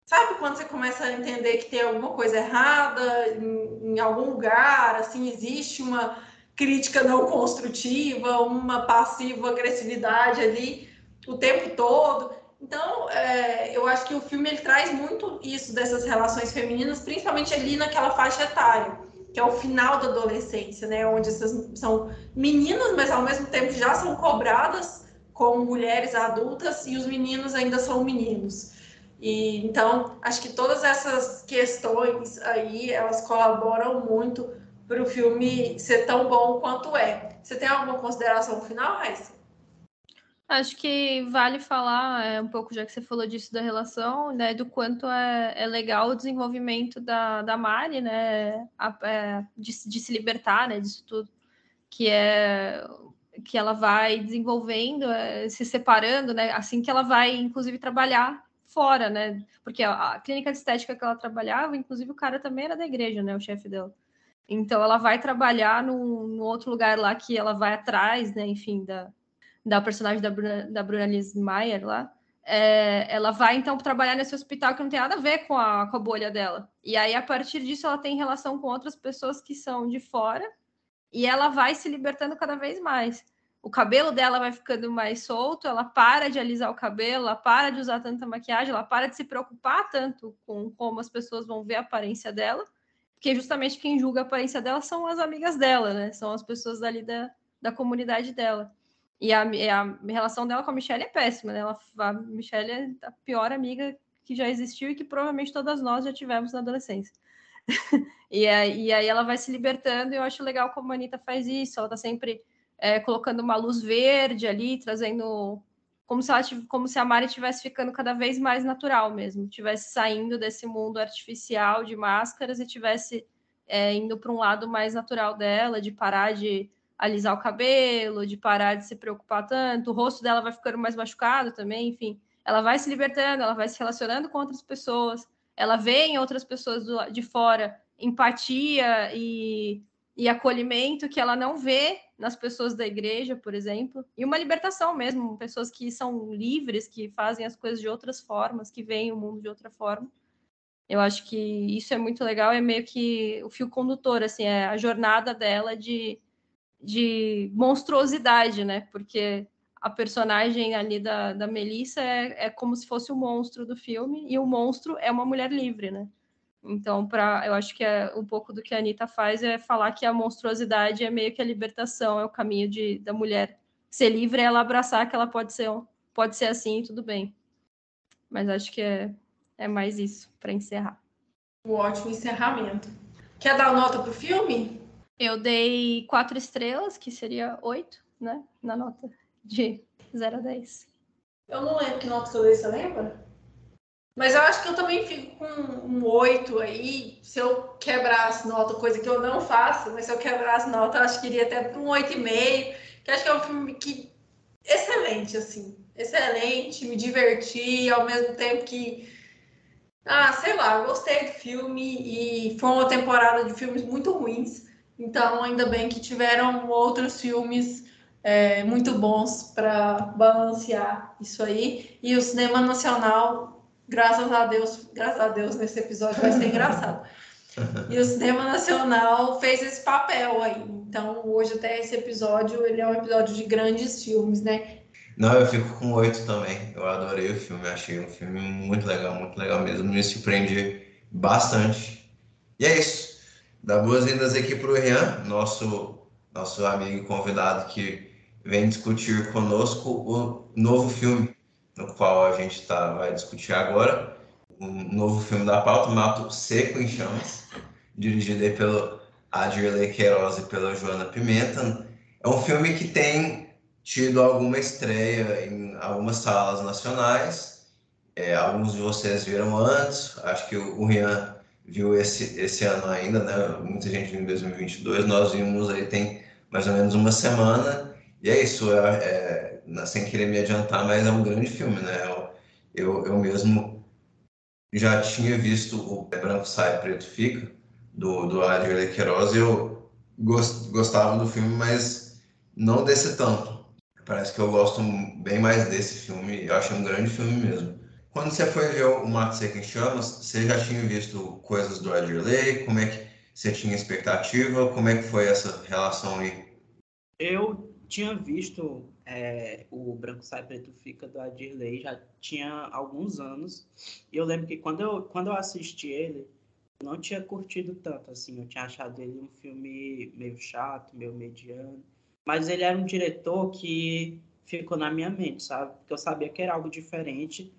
sabe, quando você começa a entender que tem alguma coisa errada em, em algum lugar, assim, existe uma crítica não construtiva, uma passiva agressividade ali o tempo todo. Então, é, eu acho que o filme ele traz muito isso dessas relações femininas, principalmente ali naquela faixa etária, que é o final da adolescência, né? Onde essas são meninas, mas ao mesmo tempo já são cobradas como mulheres adultas e os meninos ainda são meninos. E então, acho que todas essas questões aí, elas colaboram muito para o filme ser tão bom quanto é. Você tem alguma consideração final, Raíssa? Acho que vale falar é, um pouco, já que você falou disso da relação, né, do quanto é, é legal o desenvolvimento da, da Mari, né, a, é, de, de, se libertar, né, disso tudo, que é que ela vai desenvolvendo, é, se separando, né, assim que ela vai, inclusive, trabalhar fora, né? Porque a, clínica de estética que ela trabalhava, inclusive o cara também era da igreja, né? O chefe dela. Então ela vai trabalhar no outro lugar lá que ela vai atrás, né? Enfim, da, da personagem da Bruna, da Bruna Liz Mayer lá. É, ela vai então trabalhar nesse hospital que não tem nada a ver com a, com a bolha dela. E aí, a partir disso, ela tem relação com outras pessoas que são de fora e ela vai se libertando cada vez mais. O cabelo dela vai ficando mais solto, ela para de alisar o cabelo, ela para de usar tanta maquiagem, ela para de se preocupar tanto com como as pessoas vão ver a aparência dela, porque justamente quem julga a aparência dela são as amigas dela, né? São as pessoas dali da, da comunidade dela. E a, a relação dela com a Michelle é péssima, né? Ela, a Michelle é a pior amiga que já existiu e que provavelmente todas nós já tivemos na adolescência. e, aí, e aí ela vai se libertando, e eu acho legal como a Anitta faz isso, ela tá sempre é, colocando uma luz verde ali, trazendo como se, ela, como se a Mari estivesse ficando cada vez mais natural mesmo, estivesse saindo desse mundo artificial de máscaras e estivesse é, indo para um lado mais natural dela, de parar de alisar o cabelo, de parar de se preocupar tanto, o rosto dela vai ficando mais machucado também, enfim. Ela vai se libertando, ela vai se relacionando com outras pessoas, ela vê em outras pessoas do, de fora empatia e, e acolhimento que ela não vê nas pessoas da igreja, por exemplo, e uma libertação mesmo, pessoas que são livres, que fazem as coisas de outras formas, que veem o mundo de outra forma. Eu acho que isso é muito legal, é meio que o fio condutor, assim, é a jornada dela de de monstruosidade, né? Porque a personagem ali da, da Melissa é, é como se fosse o monstro do filme, e o monstro é uma mulher livre, né? Então, para eu acho que é um pouco do que a Anitta faz é falar que a monstruosidade é meio que a libertação, é o caminho de, da mulher ser livre, é ela abraçar que ela pode ser, pode ser assim e tudo bem. Mas acho que é, é mais isso para encerrar. Um ótimo encerramento. Quer dar nota pro filme? Eu dei quatro estrelas, que seria oito, né? Na nota de 0 a 10. Eu não lembro que nota que eu dei, você lembra? Mas eu acho que eu também fico com um 8 aí. Se eu quebrar as notas, coisa que eu não faço, mas se eu quebrar as notas, acho que iria até para um 8,5. Que acho que é um filme que. Excelente, assim. Excelente, me diverti, ao mesmo tempo que. Ah, sei lá, gostei do filme e foi uma temporada de filmes muito ruins. Então, ainda bem que tiveram outros filmes é, muito bons para balancear isso aí. E o cinema nacional, graças a Deus, graças a Deus, nesse episódio vai ser engraçado. E o cinema nacional fez esse papel aí. Então, hoje até esse episódio, ele é um episódio de grandes filmes, né? Não, eu fico com oito também. Eu adorei o filme, achei um filme muito legal, muito legal mesmo. Me surpreendi bastante. E é isso. Dar boas-vindas aqui para o Rian, nosso, nosso amigo convidado que vem discutir conosco o novo filme, no qual a gente tá, vai discutir agora. Um novo filme da pauta, Mato Seco em Chamas, dirigido pelo Adirley Queiroz e pela Joana Pimenta. É um filme que tem tido alguma estreia em algumas salas nacionais. É, alguns de vocês viram antes, acho que o Rian viu esse, esse ano ainda, né? Muita gente viu em 2022, nós vimos aí tem mais ou menos uma semana. E é isso, é, é, sem querer me adiantar, mas é um grande filme, né? Eu, eu, eu mesmo já tinha visto o Branco Sai, Preto Fica, do, do Adriano Queiroz, e eu gost, gostava do filme, mas não desse tanto. Parece que eu gosto bem mais desse filme, eu acho um grande filme mesmo. Quando você foi ver o Mato Seco em Chamas, você já tinha visto coisas do Adirley? Como é que você tinha expectativa? Como é que foi essa relação aí? Eu tinha visto é, o Branco Sai Preto Fica do Adirley já tinha alguns anos. E eu lembro que quando eu, quando eu assisti ele, eu não tinha curtido tanto, assim. Eu tinha achado ele um filme meio chato, meio mediano. Mas ele era um diretor que ficou na minha mente, sabe? Porque eu sabia que era algo diferente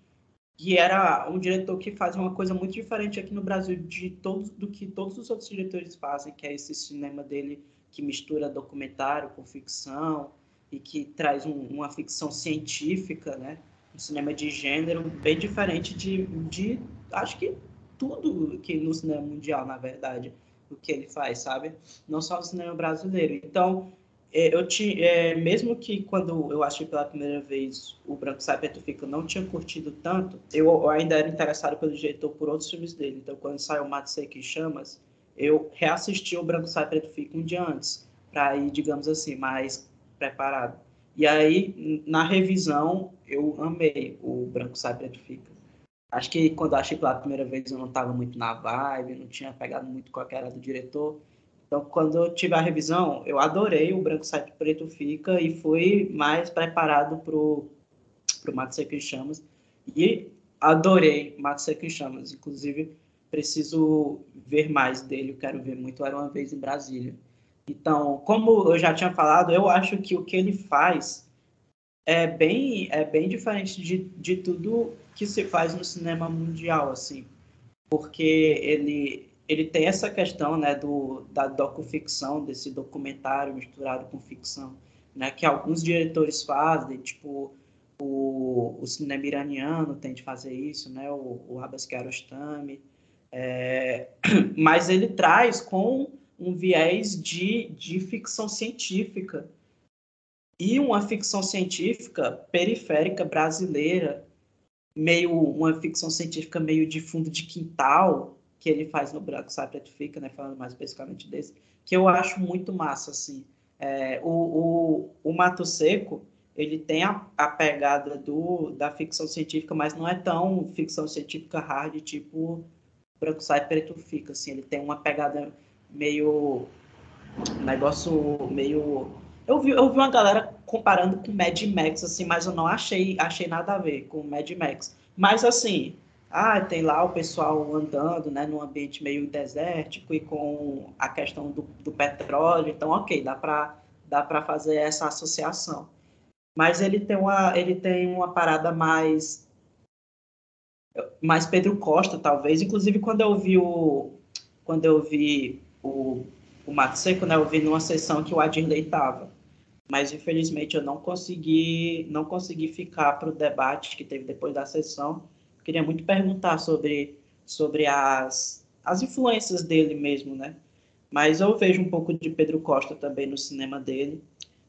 e era um diretor que faz uma coisa muito diferente aqui no Brasil de todos do que todos os outros diretores fazem, que é esse cinema dele que mistura documentário com ficção e que traz um, uma ficção científica, né? Um cinema de gênero bem diferente de, de acho que tudo que no cinema mundial, na verdade, o que ele faz, sabe? Não só no cinema brasileiro. Então, é, eu te, é, mesmo que quando eu assisti pela primeira vez o Branco Sai Preto Fica, não tinha curtido tanto, eu ainda era interessado pelo diretor por outros filmes dele. Então, quando saiu Mato Seco e Chamas, eu reassisti o Branco Sai Preto Fica um dia antes, para ir, digamos assim, mais preparado. E aí, na revisão, eu amei o Branco Sai Preto Fica. Acho que quando eu achei pela primeira vez eu não estava muito na vibe, não tinha pegado muito com a cara do diretor. Então, quando eu tive a revisão, eu adorei o Branco Sai Preto Fica e fui mais preparado para o Mato Seco em Chamas. E adorei Mato Seco em Chamas. Inclusive, preciso ver mais dele. Quero ver muito Era Uma Vez em Brasília. Então, como eu já tinha falado, eu acho que o que ele faz é bem, é bem diferente de, de tudo que se faz no cinema mundial, assim. Porque ele, ele tem essa questão né, do, da docuficção, desse documentário misturado com ficção, né, que alguns diretores fazem, tipo o, o cinema iraniano tem de fazer isso, né, o, o Abbas Kiarostami, é, mas ele traz com um viés de, de ficção científica, e uma ficção científica periférica brasileira, meio uma ficção científica meio de fundo de quintal, que ele faz no Branco Sai Preto Fica, né, falando mais especificamente desse, que eu acho muito massa, assim. É, o, o, o Mato Seco, ele tem a, a, pegada do, da ficção científica, mas não é tão ficção científica hard, tipo Branco Sai Preto Fica, assim. Ele tem uma pegada meio... Um negócio meio... Eu vi, eu vi uma galera comparando com Mad Max, assim, mas eu não achei, achei nada a ver com Mad Max. Mas, assim, ah, tem lá o pessoal andando, né, num ambiente meio desértico e com a questão do, do petróleo, então, ok, dá para dá para fazer essa associação. Mas ele tem uma ele tem uma parada mais mais Pedro Costa, talvez. Inclusive quando eu vi o quando eu vi o o Mato Seco, né, eu vi numa sessão que o Adirley estava. Mas infelizmente eu não consegui não consegui ficar para o debate que teve depois da sessão queria muito perguntar sobre, sobre as, as influências dele mesmo, né? Mas eu vejo um pouco de Pedro Costa também no cinema dele.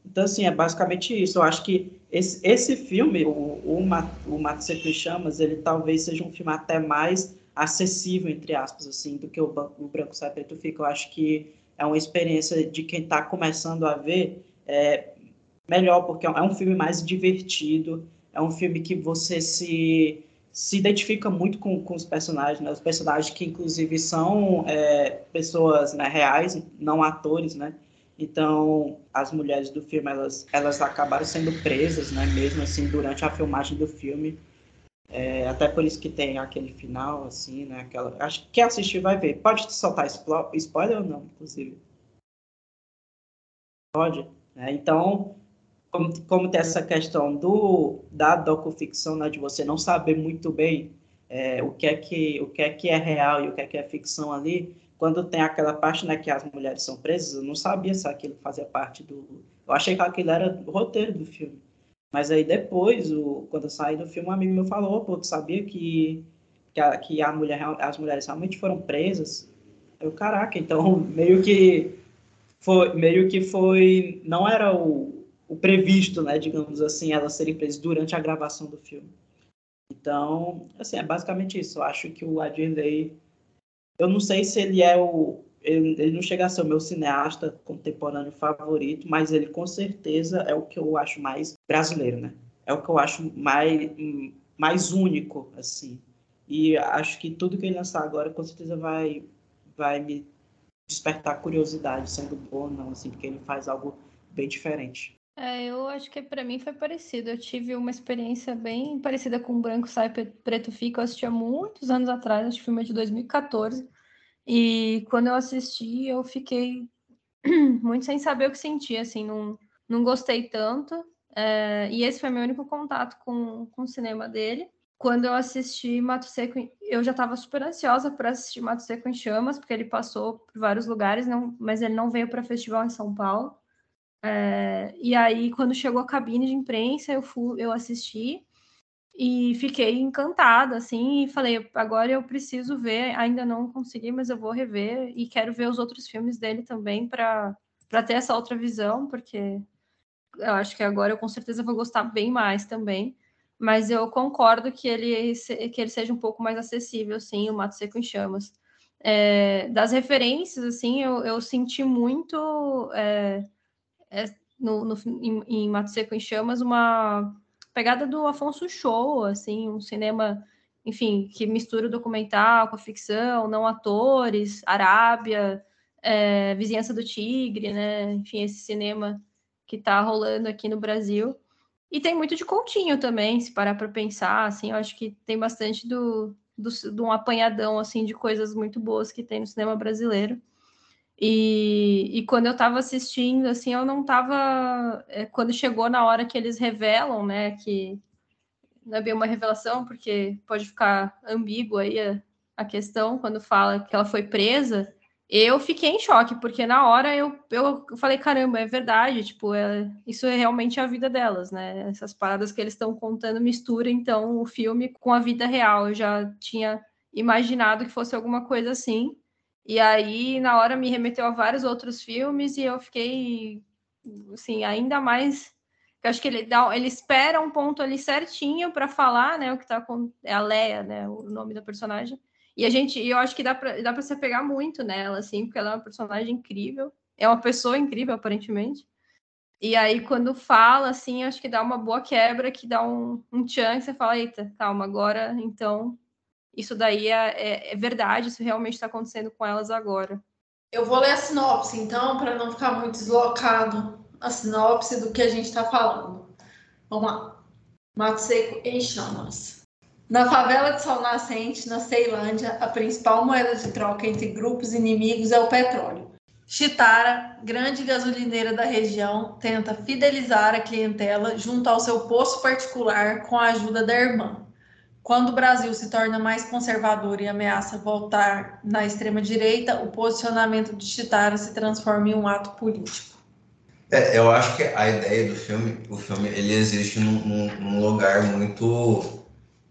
Então, assim, é basicamente isso. Eu acho que esse, esse filme, o, o, o Mato Seco Chamas, ele talvez seja um filme até mais acessível, entre aspas, assim, do que o, o Branco Sai Preto Fica. Eu acho que é uma experiência de quem está começando a ver é, melhor, porque é um filme mais divertido, é um filme que você se se identifica muito com, com os personagens, né? Os personagens que, inclusive, são é, pessoas né, reais, não atores, né? Então, as mulheres do filme, elas, elas acabaram sendo presas, né? Mesmo assim, durante a filmagem do filme. É, até por isso que tem aquele final, assim, né? Aquela, acho que quem assistir vai ver. Pode soltar spoiler ou não, inclusive? Pode. Né? Então, como, como tem essa questão do, da docuficção, né, de você não saber muito bem é, o, que é que, o que é que é real e o que é que é ficção ali, quando tem aquela parte né, que as mulheres são presas, eu não sabia se aquilo fazia parte do... Eu achei que aquilo era o roteiro do filme. Mas aí depois, o, quando eu saí do filme, um amigo meu falou, pô, tu sabia que, que, a, que a mulher, as mulheres realmente foram presas? Eu, caraca, então meio que foi, meio que foi, não era o, o previsto, né, digamos assim, elas serem presas durante a gravação do filme. Então, assim, é basicamente isso. Eu acho que o Adirley, eu não sei se ele é o, ele, não chega a ser o meu cineasta contemporâneo favorito, mas ele com certeza é o que eu acho mais brasileiro, né? É o que eu acho mais, mais único, assim. E acho que tudo que ele lançar agora com certeza vai, vai me despertar curiosidade, sendo bom ou não, assim, porque ele faz algo bem diferente. É, eu acho que para mim foi parecido. Eu tive uma experiência bem parecida com Branco Sai Preto Fica. Eu assisti há muitos anos atrás, acho que filme é de 2014. E quando eu assisti, eu fiquei muito sem saber o que sentia, assim, não, não gostei tanto. É, e esse foi meu único contato com, com o cinema dele. Quando eu assisti Mato Seco, eu já estava super ansiosa para assistir Mato Seco em Chamas, porque ele passou por vários lugares, não, mas ele não veio para festival em São Paulo. É, e aí, quando chegou a cabine de imprensa, eu fui, eu assisti e fiquei encantada, assim, e falei, agora eu preciso ver, ainda não consegui, mas eu vou rever e quero ver os outros filmes dele também para ter essa outra visão, porque eu acho que agora eu com certeza vou gostar bem mais também. Mas eu concordo que ele, que ele seja um pouco mais acessível, sim, o Mato Seco em Chamas. É, das referências, assim, eu, eu senti muito é, é, no, no, em, em Mato Seco em Chamas uma pegada do Afonso Show, assim, um cinema, enfim, que mistura o documental com a ficção, não atores, Arábia, é, Vizinhança do Tigre, né? Enfim, esse cinema que está rolando aqui no Brasil. E tem muito de continho também, se parar para pensar, assim, eu acho que tem bastante do, do, de um apanhadão, assim, de coisas muito boas que tem no cinema brasileiro. E, e quando eu estava assistindo, assim, eu não estava... É, quando chegou na hora que eles revelam, né, que não é bem uma revelação, porque pode ficar ambíguo aí a, a questão, quando fala que ela foi presa, eu fiquei em choque, porque na hora eu, eu falei, caramba, é verdade, tipo, é, isso é realmente a vida delas, né? Essas paradas que eles estão contando mistura, então, o filme com a vida real. Eu já tinha imaginado que fosse alguma coisa assim. E aí, na hora, me remeteu a vários outros filmes e eu fiquei, assim, ainda mais. Eu acho que ele dá, ele espera um ponto ali certinho para falar, né? O que tá com. É a Leia, né? O nome da personagem e a gente, eu acho que dá para dá para se pegar muito nela, assim, porque ela é uma personagem incrível, é uma pessoa incrível, aparentemente. E aí, quando fala, assim, acho que dá uma boa quebra, que dá um, um tchan, que você fala, eita, calma, agora, então, isso daí é, é, é verdade, isso realmente está acontecendo com elas agora. Eu vou ler a sinopse, então, para não ficar muito deslocado a sinopse do que a gente está falando. Vamos lá. Mato Seco em chamas. Na favela de Sol Nascente, na Ceilândia, a principal moeda de troca entre grupos inimigos é o petróleo. Chitara, grande gasolineira da região, tenta fidelizar a clientela junto ao seu poço particular com a ajuda da irmã. Quando o Brasil se torna mais conservador e ameaça voltar na extrema-direita, o posicionamento de Chitara se transforma em um ato político. É, eu acho que a ideia do filme, o filme, ele existe num, num lugar muito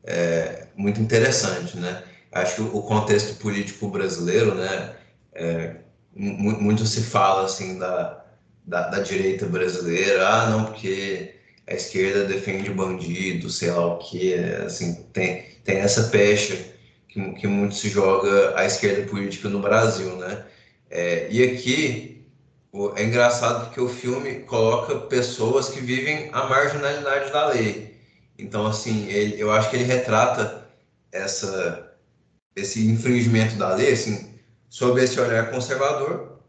é, muito interessante, né? Acho que o contexto político brasileiro, né, é, muito se fala assim da, da, da, direita brasileira, ah, não, porque a esquerda defende bandido, sei lá o que, assim, tem, tem essa pecha que, que muito se joga à esquerda política no Brasil, né? É, e aqui é engraçado porque o filme coloca pessoas que vivem a marginalidade da lei. Então, assim, ele, eu acho que ele retrata essa, esse infringimento da lei, assim, sob esse olhar conservador.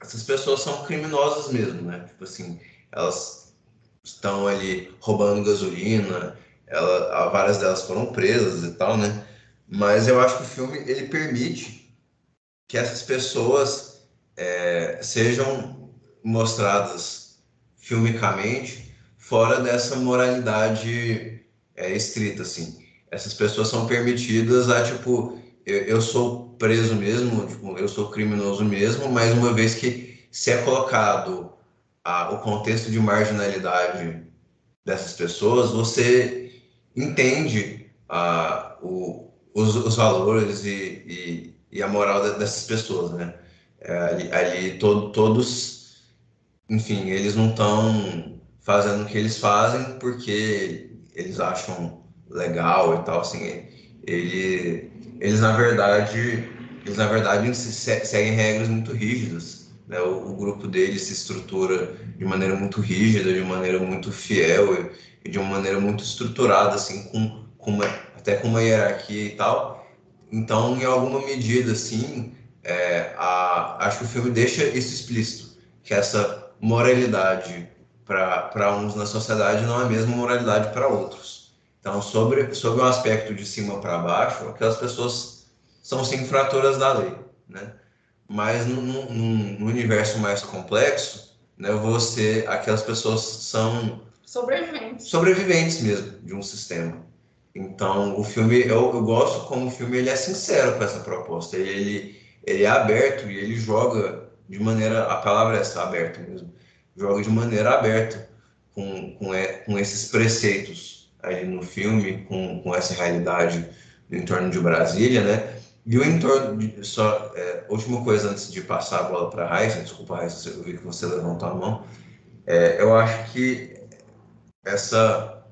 Essas pessoas são criminosas mesmo, né? Tipo assim, elas estão ali roubando gasolina, ela, várias delas foram presas e tal, né? Mas eu acho que o filme ele permite que essas pessoas é, sejam mostradas filmicamente fora dessa moralidade é, estrita, assim. Essas pessoas são permitidas a, tipo, eu, eu sou preso mesmo, tipo, eu sou criminoso mesmo, mas uma vez que se é colocado a, o contexto de marginalidade dessas pessoas, você entende a, o, os, os valores e, e, e, a moral dessas pessoas, né? É, ali, ali todo, todos, enfim, eles não estão fazendo o que eles fazem porque eles acham legal e tal, assim, ele, eles na verdade, eles na verdade seguem regras muito rígidas, né? O, o, grupo deles se estrutura de maneira muito rígida, de maneira muito fiel e, e de uma maneira muito estruturada, assim, com, com uma, até com uma hierarquia e tal. Então, em alguma medida, assim, é, a, acho que o filme deixa isso explícito, que essa moralidade para uns na sociedade não é a mesma moralidade para outros. Então, sobre, sobre o aspecto de cima para baixo, aquelas pessoas são sim fraturas da lei, né? Mas no universo mais complexo, né, você, aquelas pessoas são sobreviventes, sobreviventes mesmo de um sistema. Então, o filme, eu, eu gosto como o filme ele é sincero com essa proposta. Ele, ele, ele é aberto e ele joga de maneira, a palavra é essa, aberto mesmo joga de maneira aberta com, com, com esses preceitos aí no filme, com, com essa realidade no entorno de Brasília, né? E o entorno, de, só, é, última coisa antes de passar a bola para a Raíssa, desculpa, Raíssa, eu vi que você levantou a mão. É, eu acho que essa,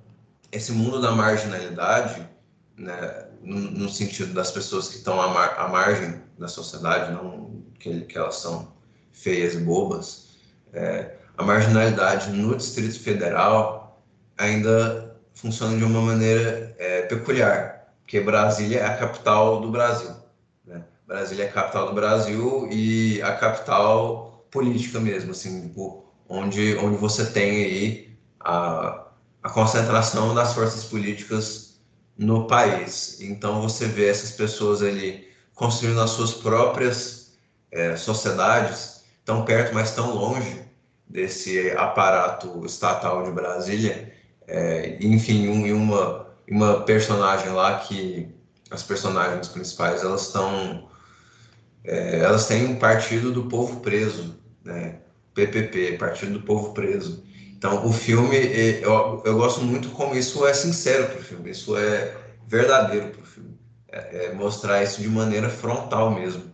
esse mundo da marginalidade, né, no, no sentido das pessoas que estão à, mar, à, margem da sociedade, não que, que elas são feias e bobas, é, a marginalidade no Distrito Federal ainda funciona de uma maneira é, peculiar, porque Brasília é a capital do Brasil. Brasília é a capital do Brasil e a capital política mesmo, assim, tipo, onde, onde você tem aí a, a concentração das forças políticas no país. Então você vê essas pessoas ali construindo as suas próprias é, sociedades, tão perto, mas tão longe desse aparato estatal de Brasília. É, enfim, um, uma, uma personagem lá que as personagens principais elas estão é, elas têm um partido do povo preso, né? PPP, Partido do Povo Preso. Então, o filme, eu, eu gosto muito como isso é sincero para o filme, isso é verdadeiro para o filme. É, é mostrar isso de maneira frontal mesmo.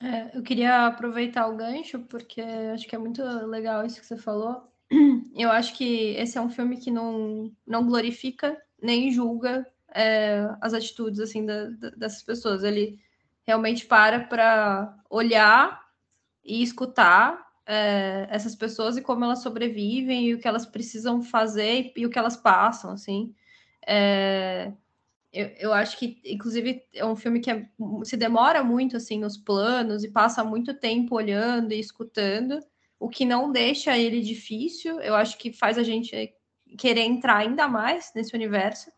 É, eu queria aproveitar o gancho, porque acho que é muito legal isso que você falou. Eu acho que esse é um filme que não, não glorifica nem julga é, as atitudes assim da, da, dessas pessoas. Ele realmente para para olhar e escutar é, essas pessoas e como elas sobrevivem e o que elas precisam fazer e, e o que elas passam, assim. É, eu, eu, acho que, inclusive, é um filme que é, se demora muito, assim, nos planos e passa muito tempo olhando e escutando, o que não deixa ele difícil, eu acho que faz a gente querer entrar ainda mais nesse universo.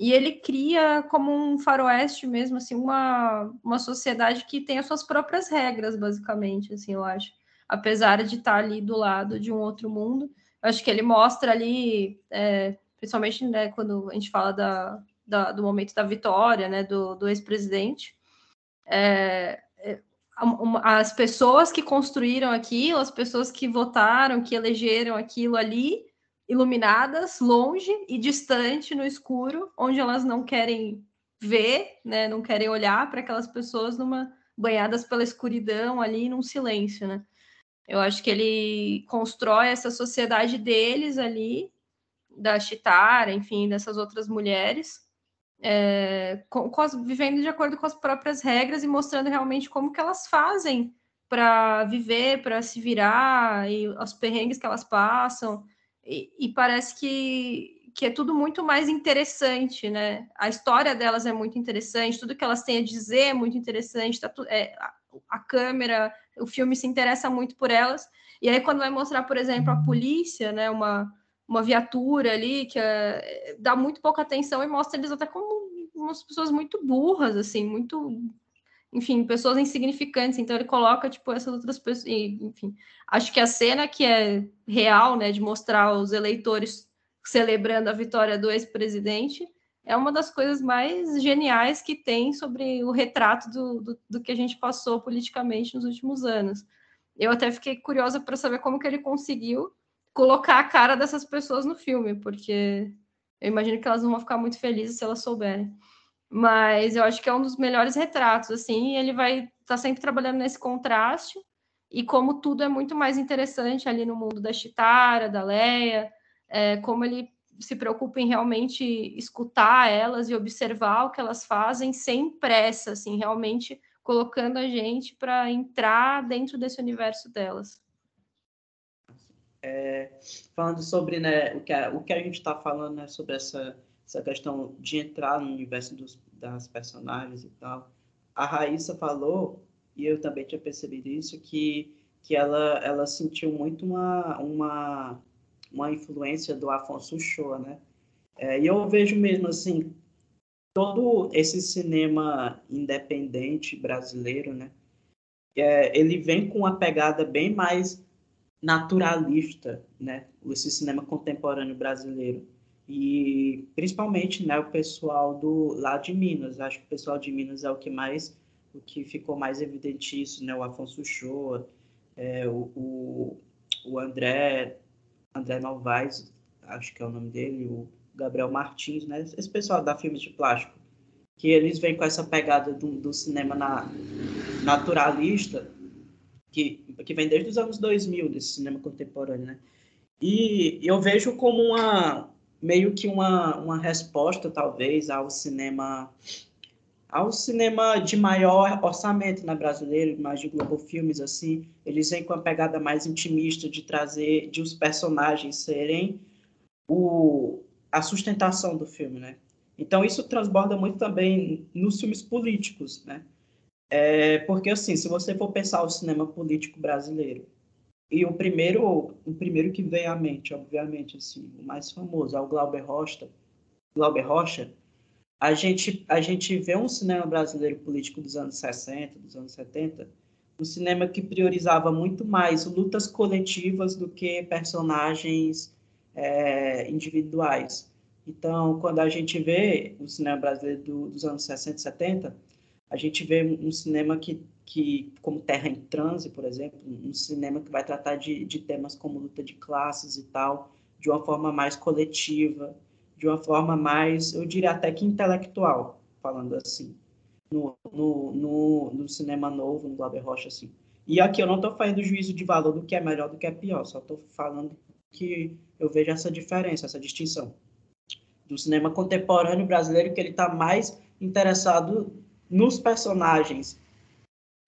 E ele cria como um faroeste mesmo, assim, uma, uma sociedade que tem as suas próprias regras, basicamente, assim, eu acho. Apesar de estar ali do lado de um outro mundo. Acho que ele mostra ali, é, principalmente né, quando a gente fala da, da, do momento da vitória, né, do, do ex-presidente, é, é as pessoas que construíram aquilo, as pessoas que votaram, que elegeram aquilo ali, iluminadas, longe e distante no escuro, onde elas não querem ver, né, não querem olhar para aquelas pessoas numa banhadas pela escuridão ali num silêncio, né? Eu acho que ele constrói essa sociedade deles ali, da Chitara, enfim, dessas outras mulheres, é, com, com as, vivendo de acordo com as próprias regras e mostrando realmente como que elas fazem para viver, para se virar e os perrengues que elas passam. E, e, parece que, que é tudo muito mais interessante, né? A história delas é muito interessante, tudo que elas têm a dizer é muito interessante, tá tu, é, a, a, câmera, o filme se interessa muito por elas. E aí, quando vai mostrar, por exemplo, a polícia, né? Uma, uma viatura ali que é, dá muito pouca atenção e mostra eles até como umas pessoas muito burras, assim, muito enfim, pessoas insignificantes. Então ele coloca tipo essas outras pessoas, enfim. Acho que a cena que é real, né, de mostrar os eleitores celebrando a vitória do ex-presidente, é uma das coisas mais geniais que tem sobre o retrato do, do, do, que a gente passou politicamente nos últimos anos. Eu até fiquei curiosa para saber como que ele conseguiu colocar a cara dessas pessoas no filme, porque eu imagino que elas não vão ficar muito felizes se elas souberem mas eu acho que é um dos melhores retratos, assim, ele vai estar tá sempre trabalhando nesse contraste, e como tudo é muito mais interessante ali no mundo da Chitara, da Leia, é, como ele se preocupa em realmente escutar elas e observar o que elas fazem sem pressa, assim, realmente colocando a gente para entrar dentro desse universo delas. É, falando sobre né, o, que a, o que a gente está falando né, sobre essa essa questão de entrar no universo dos, das personagens e tal. A Raíssa falou, e eu também tinha percebido isso, que, que ela, ela sentiu muito uma, uma, uma influência do Afonso Shoa, né? É, e eu vejo mesmo, assim, todo esse cinema independente brasileiro, né? É, ele vem com uma pegada bem mais naturalista, né? Esse cinema contemporâneo brasileiro e principalmente né, o pessoal do lá de Minas. Acho que o pessoal de Minas é o que mais, o que ficou mais evidente isso, né? O Afonso Shoa, é, o, o, André, André Novaes, acho que é o nome dele, o Gabriel Martins, né? Esse pessoal da Filmes de Plástico, que eles vêm com essa pegada do, do cinema na, naturalista, que, que vem desde os anos 2000, desse cinema contemporâneo, né? E eu vejo como uma, meio que uma, uma resposta, talvez, ao cinema ao cinema de maior orçamento na brasileiro, mais de Globo Filmes, assim, eles vêm com a pegada mais intimista de trazer, de os personagens serem o, a sustentação do filme, né? Então, isso transborda muito também nos filmes políticos, né? É, porque, assim, se você for pensar o cinema político brasileiro, e o primeiro, o primeiro que vem à mente, obviamente, assim, o mais famoso é o Glauber Rocha, Glauber Rocha, a gente, a gente vê um cinema brasileiro político dos anos 60, dos anos 70, um cinema que priorizava muito mais lutas coletivas do que personagens é, individuais. Então, quando a gente vê o cinema brasileiro do, dos anos 60 e 70, a gente vê um cinema que, que como Terra em Transe, por exemplo, um cinema que vai tratar de, de temas como luta de classes e tal, de uma forma mais coletiva, de uma forma mais, eu diria até que intelectual, falando assim, no, no, no, no cinema novo, no Glauber Rocha, assim. E aqui eu não estou fazendo juízo de valor do que é melhor do que é pior, só estou falando que eu vejo essa diferença, essa distinção do cinema contemporâneo brasileiro, que ele está mais interessado nos personagens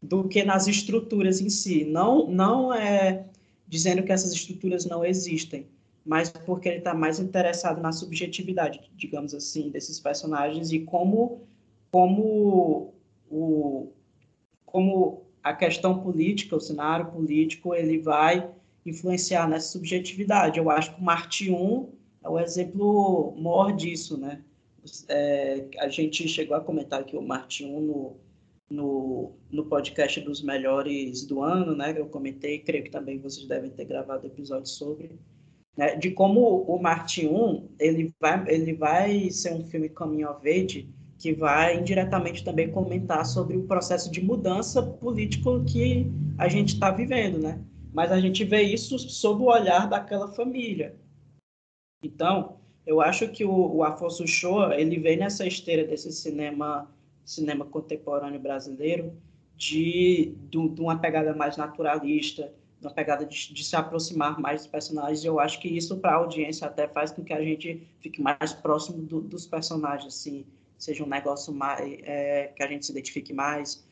do que nas estruturas em si. Não, não é dizendo que essas estruturas não existem, mas porque ele está mais interessado na subjetividade, digamos assim, desses personagens e como, como, o, como a questão política, o cenário político, ele vai influenciar nessa subjetividade. Eu acho que o Marti 1 é o exemplo maior disso, né? É, a gente chegou a comentar que o Martin no, no, no podcast dos melhores do ano, né? Eu comentei, creio que também vocês devem ter gravado episódio sobre, né, de como o Martin 1, ele vai, ele vai ser um filme caminho of age que vai indiretamente também comentar sobre o processo de mudança político que a gente está vivendo, né? Mas a gente vê isso sob o olhar daquela família, então, eu acho que o, o Afonso Shoa, ele vem nessa esteira desse cinema cinema contemporâneo brasileiro de, de, de uma pegada mais naturalista, uma pegada de, de, se aproximar mais dos personagens. Eu acho que isso para a audiência até faz com que a gente fique mais próximo do, dos personagens, assim, seja um negócio mais é, que a gente se identifique mais.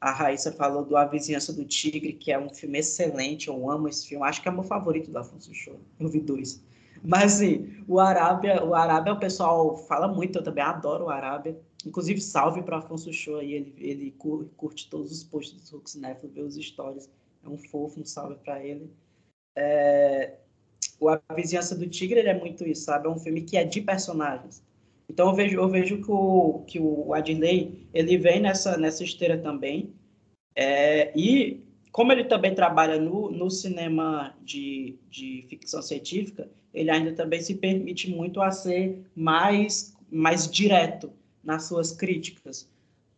A Raíssa falou do A Vizinhança do Tigre, que é um filme excelente, eu amo esse filme. Acho que é meu favorito do Afonso Show. Eu vi dois. Mas, assim, o Arábia, o Arábia, o pessoal fala muito, eu também adoro o Arábia. Inclusive, salve para Afonso Show aí, ele, ele curte todos os posts do Hux Neto, vê os stories. É um fofo, um salve para ele. É... O A Vizinhança do Tigre, ele é muito isso, sabe? É um filme que é de personagens. Então, eu vejo, eu vejo que o, que o Adley, ele vem nessa, nessa esteira também. É... E, como ele também trabalha no, no cinema de, de ficção científica, ele ainda também se permite muito a ser mais, mais direto nas suas críticas.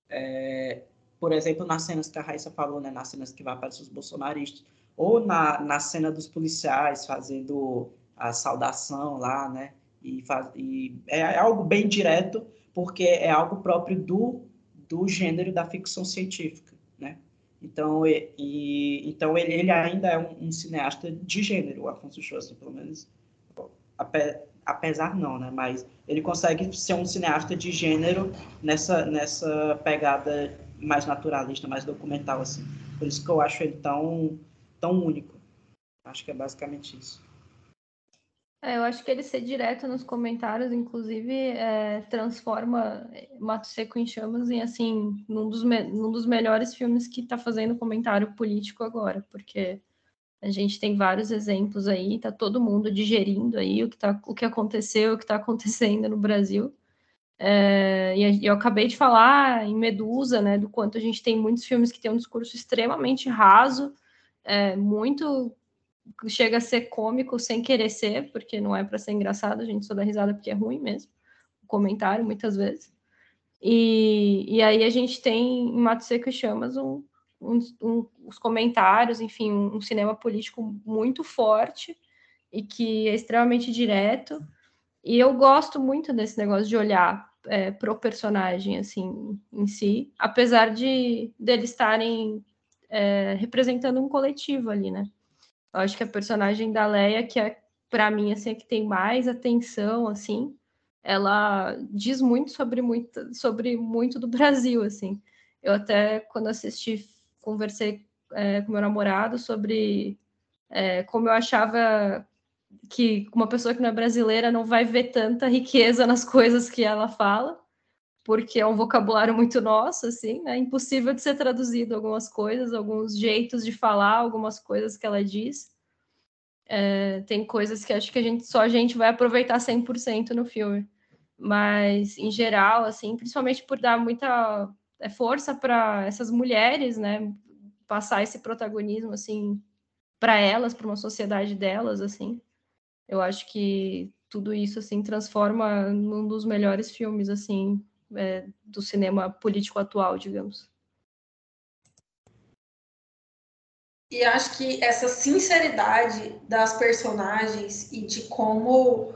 É, por exemplo, nas cenas que a Raíssa falou, né, nas cenas que vai aparecer os bolsonaristas, ou na, na cena dos policiais fazendo a saudação lá, né, e, faz, e é algo bem direto, porque é algo próprio do, do gênero da ficção científica, né. Então, e então ele, ele ainda é um, um cineasta de gênero, o Afonso Schwarzenegger, pelo menos apesar não, né? Mas ele consegue ser um cineasta de gênero nessa, nessa pegada mais naturalista, mais documental, assim. Por isso que eu acho ele tão, tão único. Acho que é basicamente isso. É, eu acho que ele ser direto nos comentários, inclusive, é, transforma Mato Seco em Chamas em, assim, num dos, num dos melhores filmes que está fazendo comentário político agora, porque a gente tem vários exemplos aí, tá todo mundo digerindo aí o que, tá, o que aconteceu, o que está acontecendo no Brasil. É, e eu acabei de falar em Medusa, né, do quanto a gente tem muitos filmes que têm um discurso extremamente raso, é, muito chega a ser cômico sem querer ser, porque não é para ser engraçado, a gente só dá risada porque é ruim mesmo, o comentário muitas vezes. E, e aí a gente tem em Mato Seco e Chamas um, um, um, os comentários, enfim, um, cinema político muito forte e que é extremamente direto. E eu gosto muito desse negócio de olhar é, pro personagem, assim, em si, apesar de deles estarem é, representando um coletivo ali, né? Eu acho que a personagem da Leia, que é, para mim, assim, que tem mais atenção, assim, ela diz muito sobre muito, sobre muito do Brasil, assim. Eu até, quando assisti, conversei é, com meu namorado sobre é, como eu achava que uma pessoa que não é brasileira não vai ver tanta riqueza nas coisas que ela fala, porque é um vocabulário muito nosso, assim, né? Impossível de ser traduzido algumas coisas, alguns jeitos de falar, algumas coisas que ela diz. É, tem coisas que acho que a gente só a gente vai aproveitar 100% no filme mas em geral, assim, principalmente por dar muita é, força para essas mulheres, né, passar esse protagonismo assim para elas, para uma sociedade delas, assim. Eu acho que tudo isso assim transforma num dos melhores filmes assim é, do cinema político atual, digamos. E acho que essa sinceridade das personagens e de como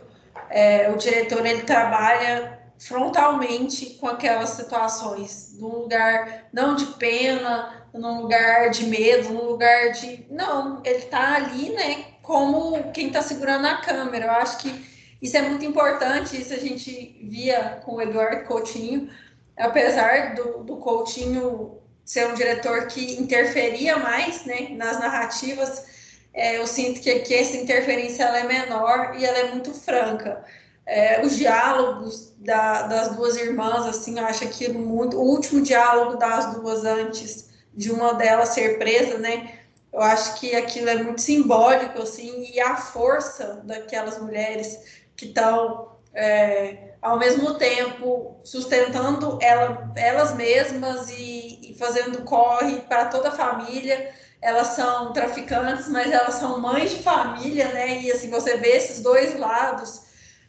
é, o diretor ele trabalha frontalmente com aquelas situações, num lugar não de pena, num lugar de medo, num lugar de. Não, ele está ali, né, como quem está segurando a câmera. Eu acho que isso é muito importante, isso a gente via com o Eduardo Coutinho, apesar do, do Coutinho ser um diretor que interferia mais né, nas narrativas é, eu sinto que aqui essa interferência ela é menor e ela é muito franca. É, os diálogos da, das duas irmãs, assim, eu acho aquilo muito. O último diálogo das duas antes de uma delas ser presa, né? Eu acho que aquilo é muito simbólico, assim, e a força daquelas mulheres que estão, é, ao mesmo tempo, sustentando ela, elas mesmas e, e fazendo corre para toda a família elas são traficantes, mas elas são mães de família, né? E assim, você vê esses dois lados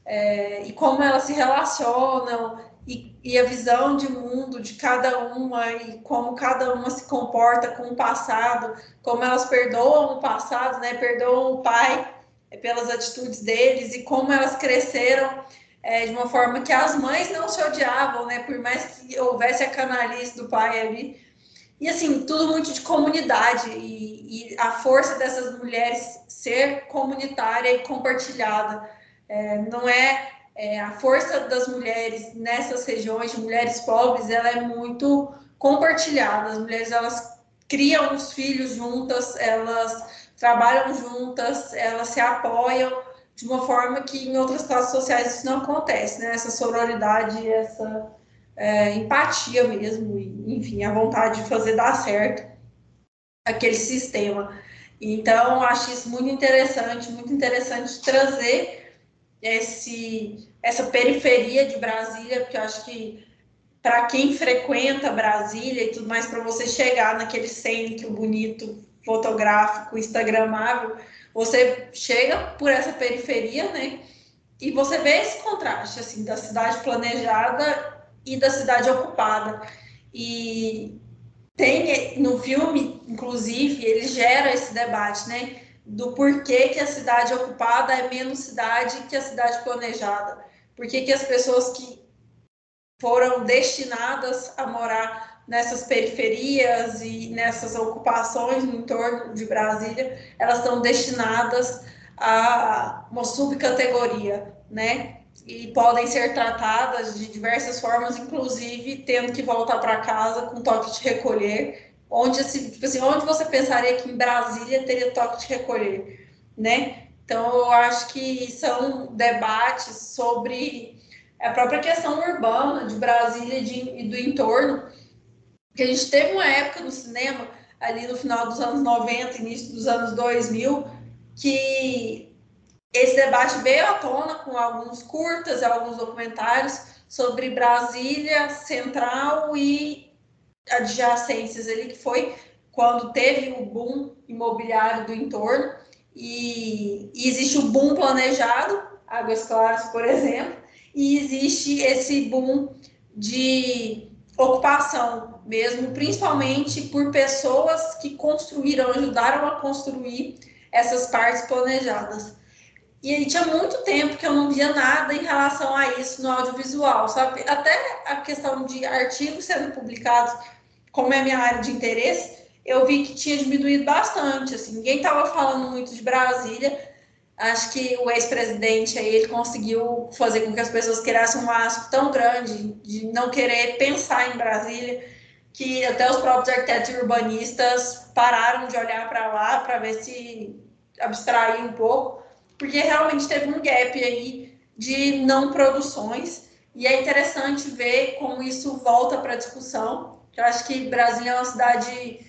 é, e como elas se relacionam e, e, a visão de mundo de cada uma e como cada uma se comporta com o passado, como elas perdoam o passado, né? Perdoam o pai é, pelas atitudes deles e como elas cresceram é, de uma forma que as mães não se odiavam, né? Por mais que houvesse a canalice do pai ali, e assim, tudo muito de comunidade e, e a força dessas mulheres ser comunitária e compartilhada. É, não é, é, a força das mulheres nessas regiões, de mulheres pobres, ela é muito compartilhada. As mulheres elas criam os filhos juntas, elas trabalham juntas, elas se apoiam de uma forma que em outras classes sociais isso não acontece, né? Essa sororidade, essa é, empatia mesmo, e, enfim, a vontade de fazer dar certo aquele sistema. Então, acho isso muito interessante, muito interessante trazer esse, essa periferia de Brasília, porque eu acho que para quem frequenta Brasília e tudo mais, para você chegar naquele centro bonito, fotográfico, instagramável, você chega por essa periferia, né? E você vê esse contraste, assim, da cidade planejada e da cidade ocupada. E tem no filme, inclusive, ele gera esse debate, né? Do porquê que a cidade ocupada é menos cidade que a cidade planejada. Por que as pessoas que foram destinadas a morar nessas periferias e nessas ocupações no entorno de Brasília, elas estão destinadas a uma subcategoria, né? e podem ser tratadas de diversas formas, inclusive tendo que voltar para casa com toque de recolher, onde assim, tipo assim, onde você pensaria que em Brasília teria toque de recolher, né? Então eu acho que são debates sobre a própria questão urbana de Brasília e do entorno, que a gente teve uma época no cinema ali no final dos anos 90, início dos anos 2000, que esse debate veio à tona com alguns curtas alguns documentários sobre Brasília Central e adjacências ali, que foi quando teve o boom imobiliário do entorno, e, e existe o boom planejado, Águas Claras, por exemplo, e existe esse boom de ocupação mesmo, principalmente por pessoas que construíram, ajudaram a construir essas partes planejadas. E aí tinha muito tempo que eu não via nada em relação a isso no audiovisual, sabe? Até a questão de artigos sendo publicados, como é minha área de interesse, eu vi que tinha diminuído bastante, assim, ninguém estava falando muito de Brasília. Acho que o ex-presidente aí ele conseguiu fazer com que as pessoas criassem um asco tão grande de não querer pensar em Brasília, que até os próprios arquitetos urbanistas pararam de olhar para lá para ver se abstrair um pouco porque realmente teve um gap aí de não produções, e é interessante ver como isso volta para a discussão. Eu acho que Brasília é uma cidade,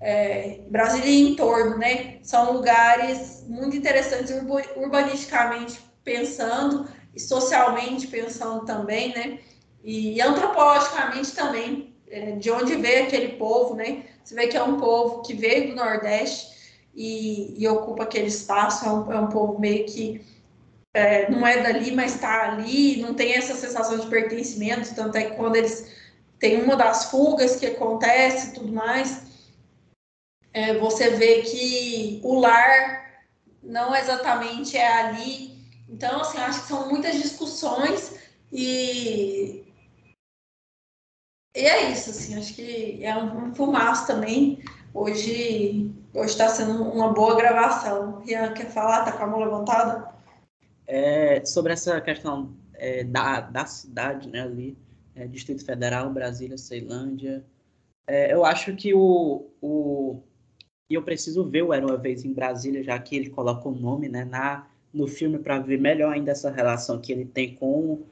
é, Brasília e em torno, né? São lugares muito interessantes urbanisticamente pensando, e socialmente pensando também, né? E antropologicamente também, é, de onde veio aquele povo, né? Você vê que é um povo que veio do Nordeste, e, e ocupa aquele espaço, é um, é um povo meio que é, não é dali, mas está ali, não tem essa sensação de pertencimento, tanto é que quando eles têm uma das fugas que acontece e tudo mais, é, você vê que o lar não exatamente é ali. Então, assim, acho que são muitas discussões e, e é isso, assim, acho que é um, um fumaço também. Hoje Hoje está sendo uma boa gravação. Rian, quer falar? Está com a mão levantada? É, sobre essa questão é, da, da cidade, né, ali, é, Distrito Federal, Brasília, Ceilândia, é, eu acho que o, o... E eu preciso ver o Era Uma Vez em Brasília, já que ele coloca o nome né, na, no filme para ver melhor ainda essa relação que ele tem com,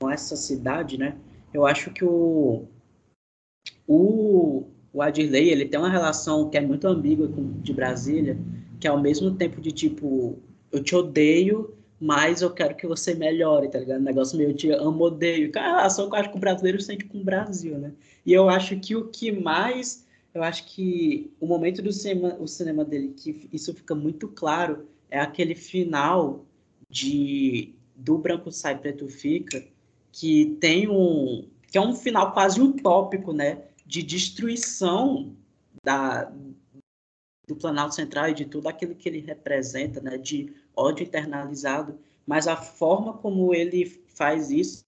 com essa cidade, né? Eu acho que o, o, o Adirley, ele tem uma relação que é muito ambígua com de Brasília, que é ao mesmo tempo de tipo, eu te odeio, mas eu quero que você melhore, tá ligado? Um negócio meio de amo, odeio, a relação que eu acho que o brasileiro sente com o Brasil, né? E eu acho que o que mais, eu acho que o momento do cinema, o cinema dele, que isso fica muito claro, é aquele final de do Branco Sai, Preto Fica, que tem um, que é um final quase utópico, né? de destruição da, do Planalto Central e de tudo aquilo que ele representa, né, de ódio internalizado, mas a forma como ele faz isso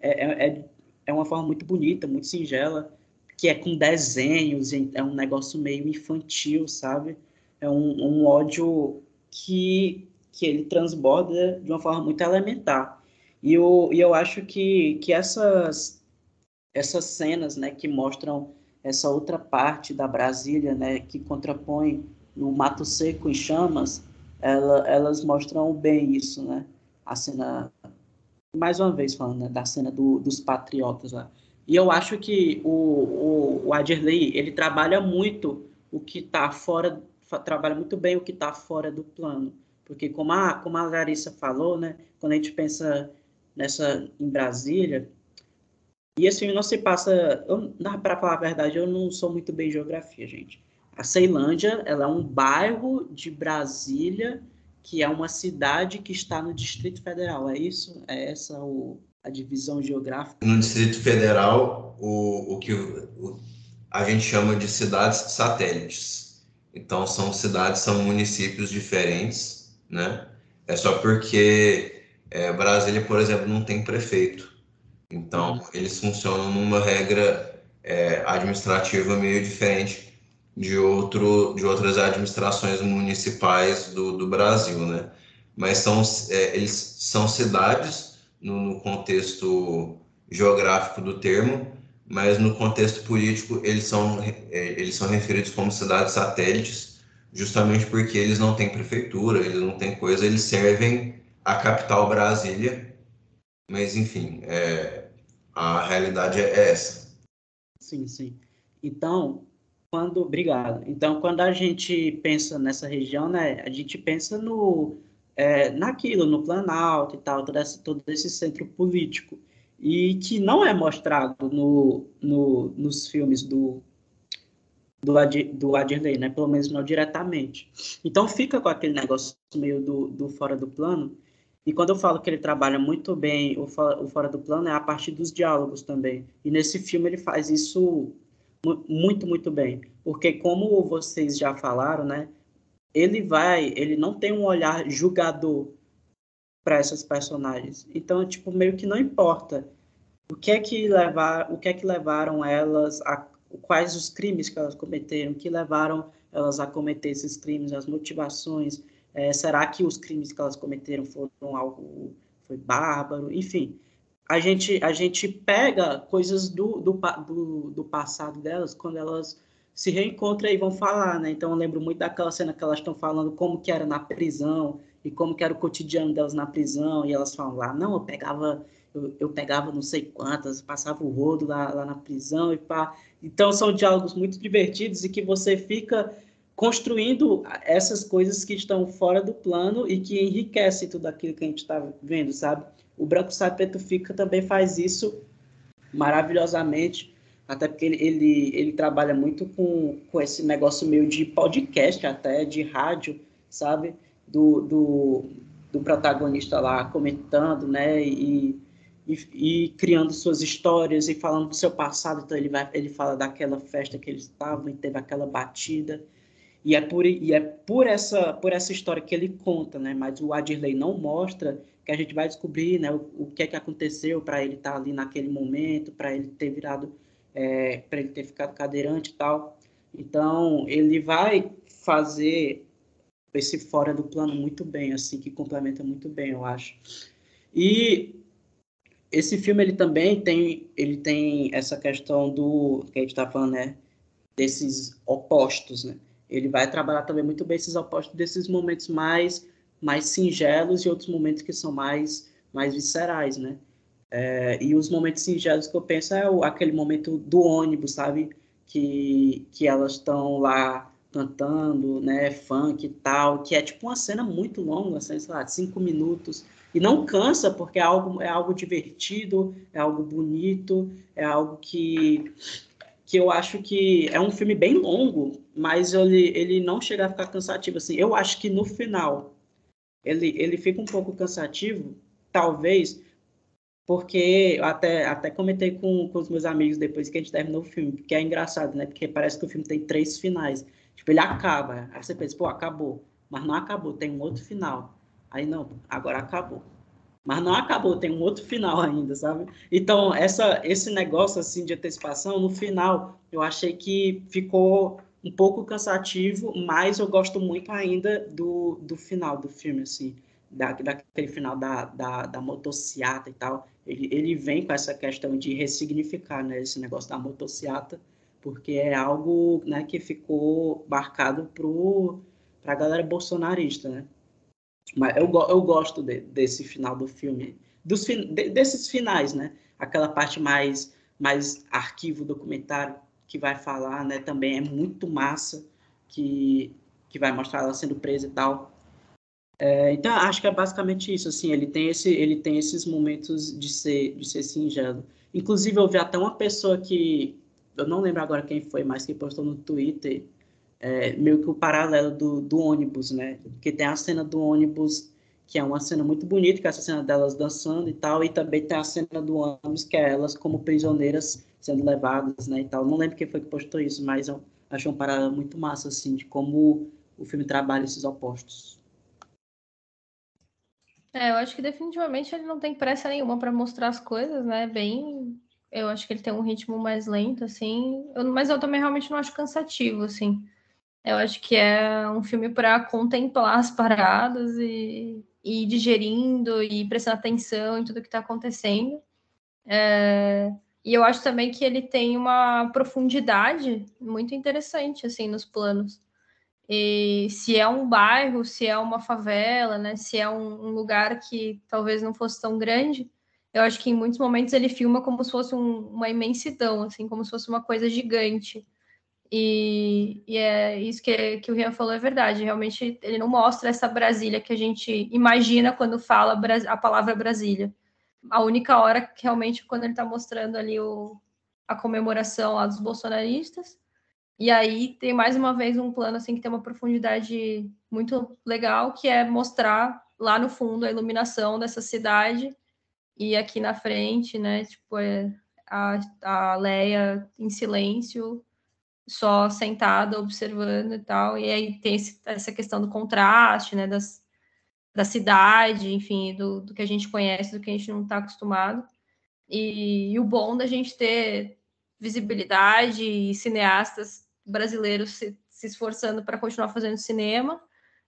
é, é, é uma forma muito bonita, muito singela, que é com desenhos, é um negócio meio infantil, sabe? É um, um ódio que, que ele transborda de uma forma muito elementar. E eu, e eu acho que, que essas essas cenas, né, que mostram essa outra parte da Brasília, né, que contrapõe o Mato Seco em chamas, ela, elas mostram bem isso, né? A cena, mais uma vez falando, né, da cena do, dos patriotas lá. E eu acho que o, o, o Adirley, ele trabalha muito o que está fora, trabalha muito bem o que está fora do plano. Porque como a, como a Larissa falou, né, quando a gente pensa nessa em Brasília, e esse filme não se passa. Para falar a verdade, eu não sou muito bem em geografia, gente. A Ceilândia ela é um bairro de Brasília que é uma cidade que está no Distrito Federal. É isso? É essa o, a divisão geográfica? No Distrito Federal, o, o que o, a gente chama de cidades satélites. Então, são cidades, são municípios diferentes, né? É só porque é, Brasília, por exemplo, não tem prefeito. Então, eles funcionam numa regra é, administrativa meio diferente de, outro, de outras administrações municipais do, do Brasil, né? Mas são, é, eles são cidades no, no, contexto geográfico do termo, mas no contexto político eles são, é, eles são referidos como cidades satélites, justamente porque eles não têm prefeitura, eles não têm coisa, eles servem a capital Brasília, mas enfim, é, a realidade é essa. Sim, sim. Então, quando, obrigado. Então, quando a gente pensa nessa região, né, a gente pensa no é, naquilo, no Planalto e tal, todo esse, todo esse centro político e que não é mostrado no, no, nos filmes do do, Ad, do Adirley, né? Pelo menos não diretamente. Então fica com aquele negócio meio do, do fora do plano e quando eu falo que ele trabalha muito bem o, o fora do plano, é a partir dos diálogos também. E nesse filme ele faz isso muito, muito bem. Porque como vocês já falaram, né? Ele vai, ele não tem um olhar julgador para essas personagens. Então, tipo, meio que não importa o que é que levar, o que é que levaram elas a quais os crimes que elas cometeram, que levaram elas a cometer esses crimes, as motivações, é, será que os crimes que elas cometeram foram algo foi bárbaro, enfim, a gente a gente pega coisas do, do, do, do passado delas quando elas se reencontram e vão falar, né? Então eu lembro muito daquela cena que elas estão falando como que era na prisão e como que era o cotidiano delas na prisão e elas falam lá, não, eu pegava eu, eu pegava não sei quantas, passava o rodo lá, lá na prisão e pá. Então são diálogos muito divertidos e que você fica construindo essas coisas que estão fora do plano e que enriquecem tudo aquilo que a gente está vendo, sabe? O Branco Sai Preto Fica também faz isso maravilhosamente, até porque ele, ele, ele trabalha muito com, com esse negócio meio de podcast até, de rádio, sabe? Do, do, do protagonista lá comentando, né? E, e, e, criando suas histórias e falando do seu passado. Então ele vai, ele fala daquela festa que eles estavam e teve aquela batida. E é por e é por essa por essa história que ele conta, né? Mas o Adirley não mostra que a gente vai descobrir, né? O, o que é que aconteceu para ele estar tá ali naquele momento, para ele ter virado, é, para ele ter ficado cadeirante e tal. Então ele vai fazer esse fora do plano muito bem, assim, que complementa muito bem, eu acho. E esse filme ele também tem ele tem essa questão do que a gente está falando né desses opostos né ele vai trabalhar também muito bem esses opostos desses momentos mais mais singelos e outros momentos que são mais mais viscerais né? É, e os momentos singelos que eu penso é o, aquele momento do ônibus sabe? Que que elas estão lá cantando né? Funk e tal que é tipo uma cena muito longa assim, sei lá cinco minutos. E não cansa, porque é algo, é algo divertido, é algo bonito, é algo que, que eu acho que é um filme bem longo, mas ele, ele não chega a ficar cansativo. Assim, eu acho que no final ele, ele fica um pouco cansativo, talvez, porque eu até, até comentei com, com os meus amigos depois que a gente terminou o filme, porque é engraçado, né? Porque parece que o filme tem três finais. Tipo, ele acaba, aí você pensa, pô, acabou. Mas não acabou, tem um outro final. Aí não, agora acabou. Mas não acabou, tem um outro final ainda, sabe? Então, essa, esse negócio assim de antecipação, no final, eu achei que ficou um pouco cansativo, mas eu gosto muito ainda do, do final do filme, assim, da, daquele final da, da, da motociata e tal. Ele, ele vem com essa questão de ressignificar né, esse negócio da motociata, porque é algo né, que ficou marcado para a galera bolsonarista, né? Mas eu, eu gosto de, desse final do filme, dos, de, desses finais, né? Aquela parte mais, mais arquivo documentário que vai falar, né? Também é muito massa, que, que vai mostrar ela sendo presa e tal. É, então, acho que é basicamente isso, assim, ele tem, esse, ele tem esses momentos de ser, de ser singelo. Inclusive, eu vi até uma pessoa que, eu não lembro agora quem foi, mas que postou no Twitter, é, meio que o paralelo do, do ônibus, né? Porque tem a cena do ônibus, que é uma cena muito bonita, que é essa cena delas dançando e tal, e também tem a cena do ônibus, que é elas como prisioneiras sendo levadas, né, e tal. Não lembro quem foi que postou isso, mas eu achei um paralelo muito massa, assim, de como o filme trabalha esses opostos. É, eu acho que definitivamente ele não tem pressa nenhuma para mostrar as coisas, né? Bem, eu acho que ele tem um ritmo mais lento, assim. Eu, mas eu também realmente não acho cansativo, assim. Eu acho que é um filme para contemplar as paradas e, e ir digerindo e prestando atenção em tudo que está acontecendo. É, e eu acho também que ele tem uma profundidade muito interessante assim nos planos. E se é um bairro, se é uma favela, né, se é um, um lugar que talvez não fosse tão grande, eu acho que em muitos momentos ele filma como se fosse um, uma imensidão, assim, como se fosse uma coisa gigante. E, e, é isso que, que o Rian falou é verdade. Realmente, ele não mostra essa Brasília que a gente imagina quando fala a palavra Brasília. A única hora que realmente quando ele está mostrando ali o, a comemoração lá dos bolsonaristas. E aí tem mais uma vez um plano assim que tem uma profundidade muito legal, que é mostrar lá no fundo a iluminação dessa cidade e aqui na frente, né? Tipo, é a, a Leia em silêncio só sentada observando e tal. E aí tem esse, essa questão do contraste, né, das, da cidade, enfim, do, do, que a gente conhece, do que a gente não está acostumado. E, e, o bom da gente ter visibilidade e cineastas brasileiros se, se esforçando para continuar fazendo cinema.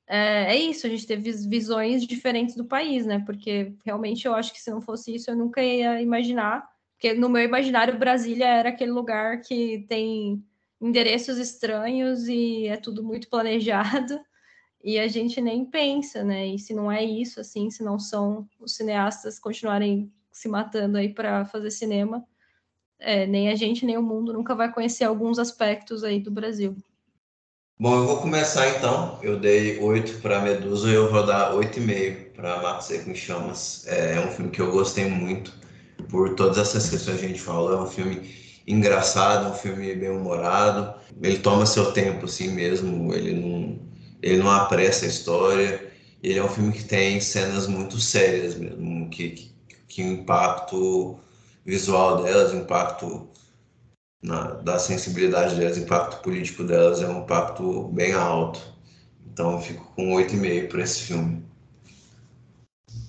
É, é, isso, a gente teve visões diferentes do país, né? Porque realmente eu acho que se não fosse isso, eu nunca ia imaginar. Porque no meu imaginário, Brasília era aquele lugar que tem endereços estranhos e é tudo muito planejado e a gente nem pensa, né? E se não é isso, assim, se não são os cineastas continuarem se matando aí para fazer cinema, é, nem a gente nem o mundo nunca vai conhecer alguns aspectos aí do Brasil. Bom, eu vou começar então. Eu dei oito para Medusa e eu vou dar oito e meio para Mato Seco em Chamas. É, é um filme que eu gostei muito por todas essas questões que a gente falou. É um filme engraçado, um filme bem humorado. Ele toma seu tempo assim mesmo. Ele não ele não apressa a história. Ele é um filme que tem cenas muito sérias mesmo, que, que, que o impacto visual delas, o impacto na, da sensibilidade delas, o impacto político delas é um impacto bem alto. Então eu fico com 8,5 para esse filme.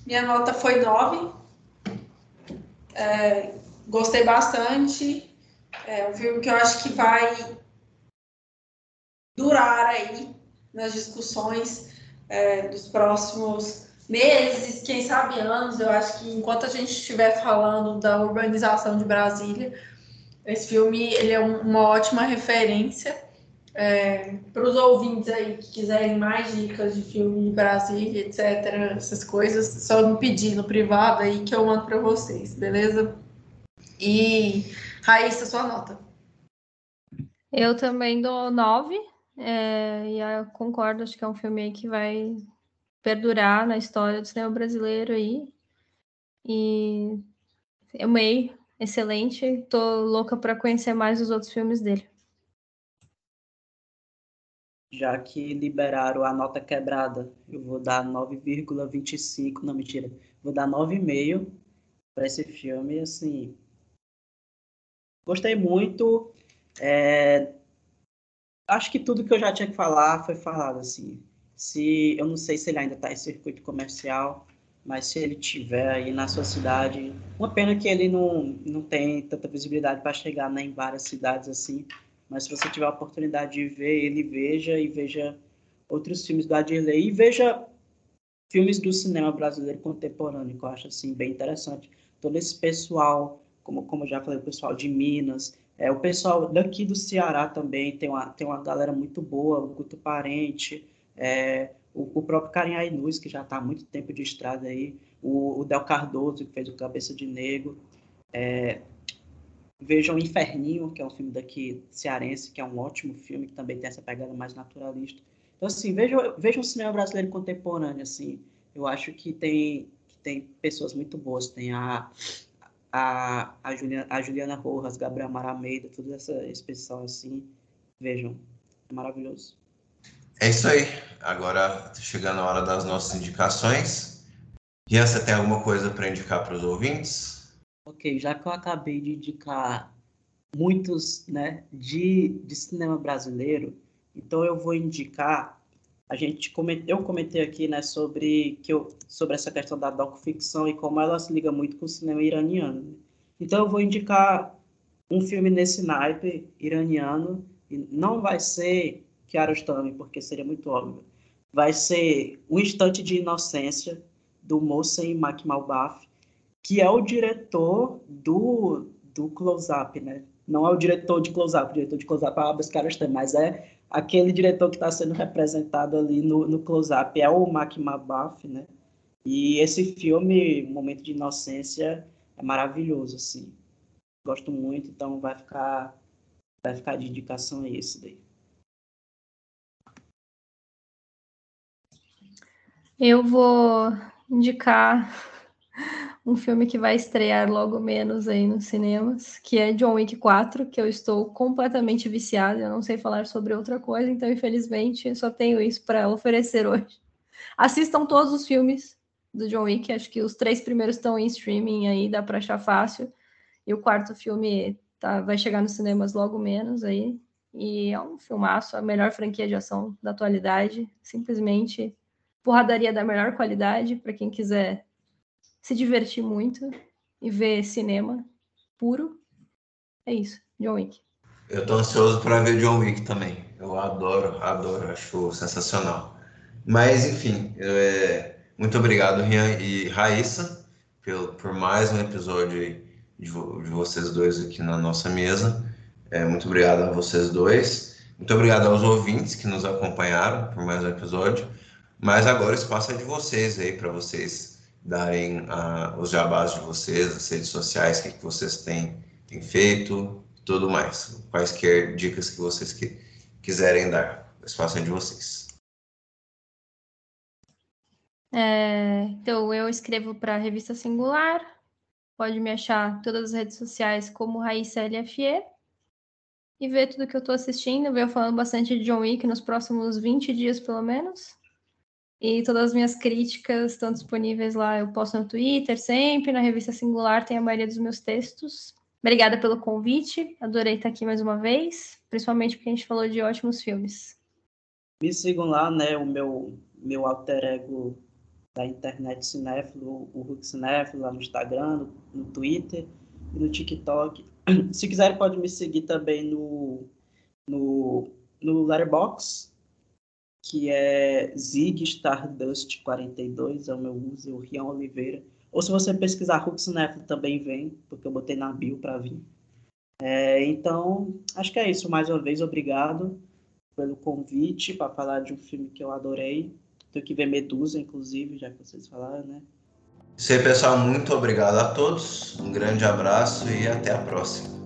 Minha nota foi 9. É, gostei bastante. É um filme que eu acho que vai durar aí nas discussões é, dos próximos meses, quem sabe anos. Eu acho que enquanto a gente estiver falando da urbanização de Brasília, esse filme ele é um, uma ótima referência é, para os ouvintes aí que quiserem mais dicas de filme de Brasília, etc. Essas coisas, só me pedir no privado aí que eu mando para vocês, beleza? E Raíssa, sua nota. Eu também dou nove é, e eu concordo, acho que é um filme que vai perdurar na história do cinema brasileiro aí. E amei, excelente. Tô louca para conhecer mais os outros filmes dele. Já que liberaram a nota quebrada, eu vou dar 9,25, não mentira, vou dar 9,5 para esse filme, assim. Gostei muito. É, acho que tudo que eu já tinha que falar foi falado, assim. Se, eu não sei se ele ainda está em circuito comercial, mas se ele tiver aí na sua cidade, uma pena que ele não, não tem tanta visibilidade para chegar né, em várias cidades assim, mas se você tiver a oportunidade de ver ele, veja e veja outros filmes do Adirley e veja filmes do cinema brasileiro contemporâneo, que eu acho assim bem interessante. Todo esse pessoal, como como eu já falei, o pessoal de Minas, é, o pessoal daqui do Ceará também tem uma, tem uma galera muito boa, o Guto Parente, é, o, o, próprio Karim Ainuz, que já está há muito tempo de estrada aí, o, o, Del Cardoso, que fez o Cabeça de Negro. É, vejam Inferninho, que é um filme daqui cearense, que é um ótimo filme, que também tem essa pegada mais naturalista. Então, assim, vejam, vejam o cinema brasileiro contemporâneo, assim, eu acho que tem, que tem pessoas muito boas, tem a a, a, Juliana, a Juliana Rojas, Gabriel Marameida, toda essa, pessoal assim, vejam, é maravilhoso. É isso aí. Agora tá chegando a hora das nossas indicações. Rian, você tem alguma coisa para indicar para os ouvintes? Ok, já que eu acabei de indicar muitos né, de, de cinema brasileiro, então eu vou indicar a gente eu comentei aqui né sobre que eu sobre essa questão da docuficção e como ela se liga muito com o cinema iraniano né? então eu vou indicar um filme nesse naipe iraniano e não vai ser Kiarostami porque seria muito óbvio vai ser um instante de inocência do Mohsen Makhmalbaf que é o diretor do do Close Up né não é o diretor de Close Up o diretor de Close Up é Abbas Kiarostami mas é aquele diretor que está sendo representado ali no, no close-up é o Mac Mabaf, né? E esse filme, Momento de Inocência, é maravilhoso, assim. Gosto muito, então vai ficar, vai ficar de indicação esse daí. Eu vou indicar um filme que vai estrear logo menos aí nos cinemas, que é John Wick 4, que eu estou completamente viciada, eu não sei falar sobre outra coisa, então infelizmente só tenho isso para oferecer hoje. Assistam todos os filmes do John Wick, acho que os três primeiros estão em streaming aí, dá para achar fácil. E o quarto filme tá, vai chegar nos cinemas logo menos aí. E é um filmaço, a melhor franquia de ação da atualidade, simplesmente porradaria da melhor qualidade para quem quiser se divertir muito e ver cinema puro. É isso, John Wick. Eu tô ansioso para ver John Wick também. Eu adoro, adoro, acho sensacional. Mas, enfim, é, muito obrigado, Rian e Raíssa, por, por mais um episódio de, de vocês dois aqui na nossa mesa. É, muito obrigado a vocês dois. Muito obrigado aos ouvintes que nos acompanharam por mais um episódio. Mas agora o espaço é de vocês aí, para vocês darem uh, os jabás de vocês, as redes sociais, o que, que vocês têm, têm feito, tudo mais. Quaisquer dicas que vocês que, quiserem dar. O espaço é de vocês. É, então, eu escrevo para a Revista Singular. Pode me achar todas as redes sociais como Raíssa LFE. E ver tudo que eu estou assistindo. Ver eu falando bastante de John Wick nos próximos 20 dias, pelo menos. E todas as minhas críticas estão disponíveis lá. Eu posto no Twitter sempre. Na Revista Singular tem a maioria dos meus textos. Obrigada pelo convite. Adorei estar aqui mais uma vez. Principalmente porque a gente falou de ótimos filmes. Me sigam lá, né? O meu, meu alter ego da internet cinéfilo, o Hulk Cinéfilo, lá no Instagram, no, no Twitter e no TikTok. Se quiserem, pode me seguir também no, no, no Letterboxd, que é Zig Stardust 42, é o meu uso, o Rian Oliveira. Ou se você pesquisar Hulk Cinéfilo também vem, porque eu botei na bio para vir. É, então, acho que é isso. Mais uma vez, obrigado pelo convite para falar de um filme que eu adorei. Tenho que ver Medusa, inclusive, já que vocês falaram, né? Isso aí, pessoal. Muito obrigado a todos. Um grande abraço e até a próxima.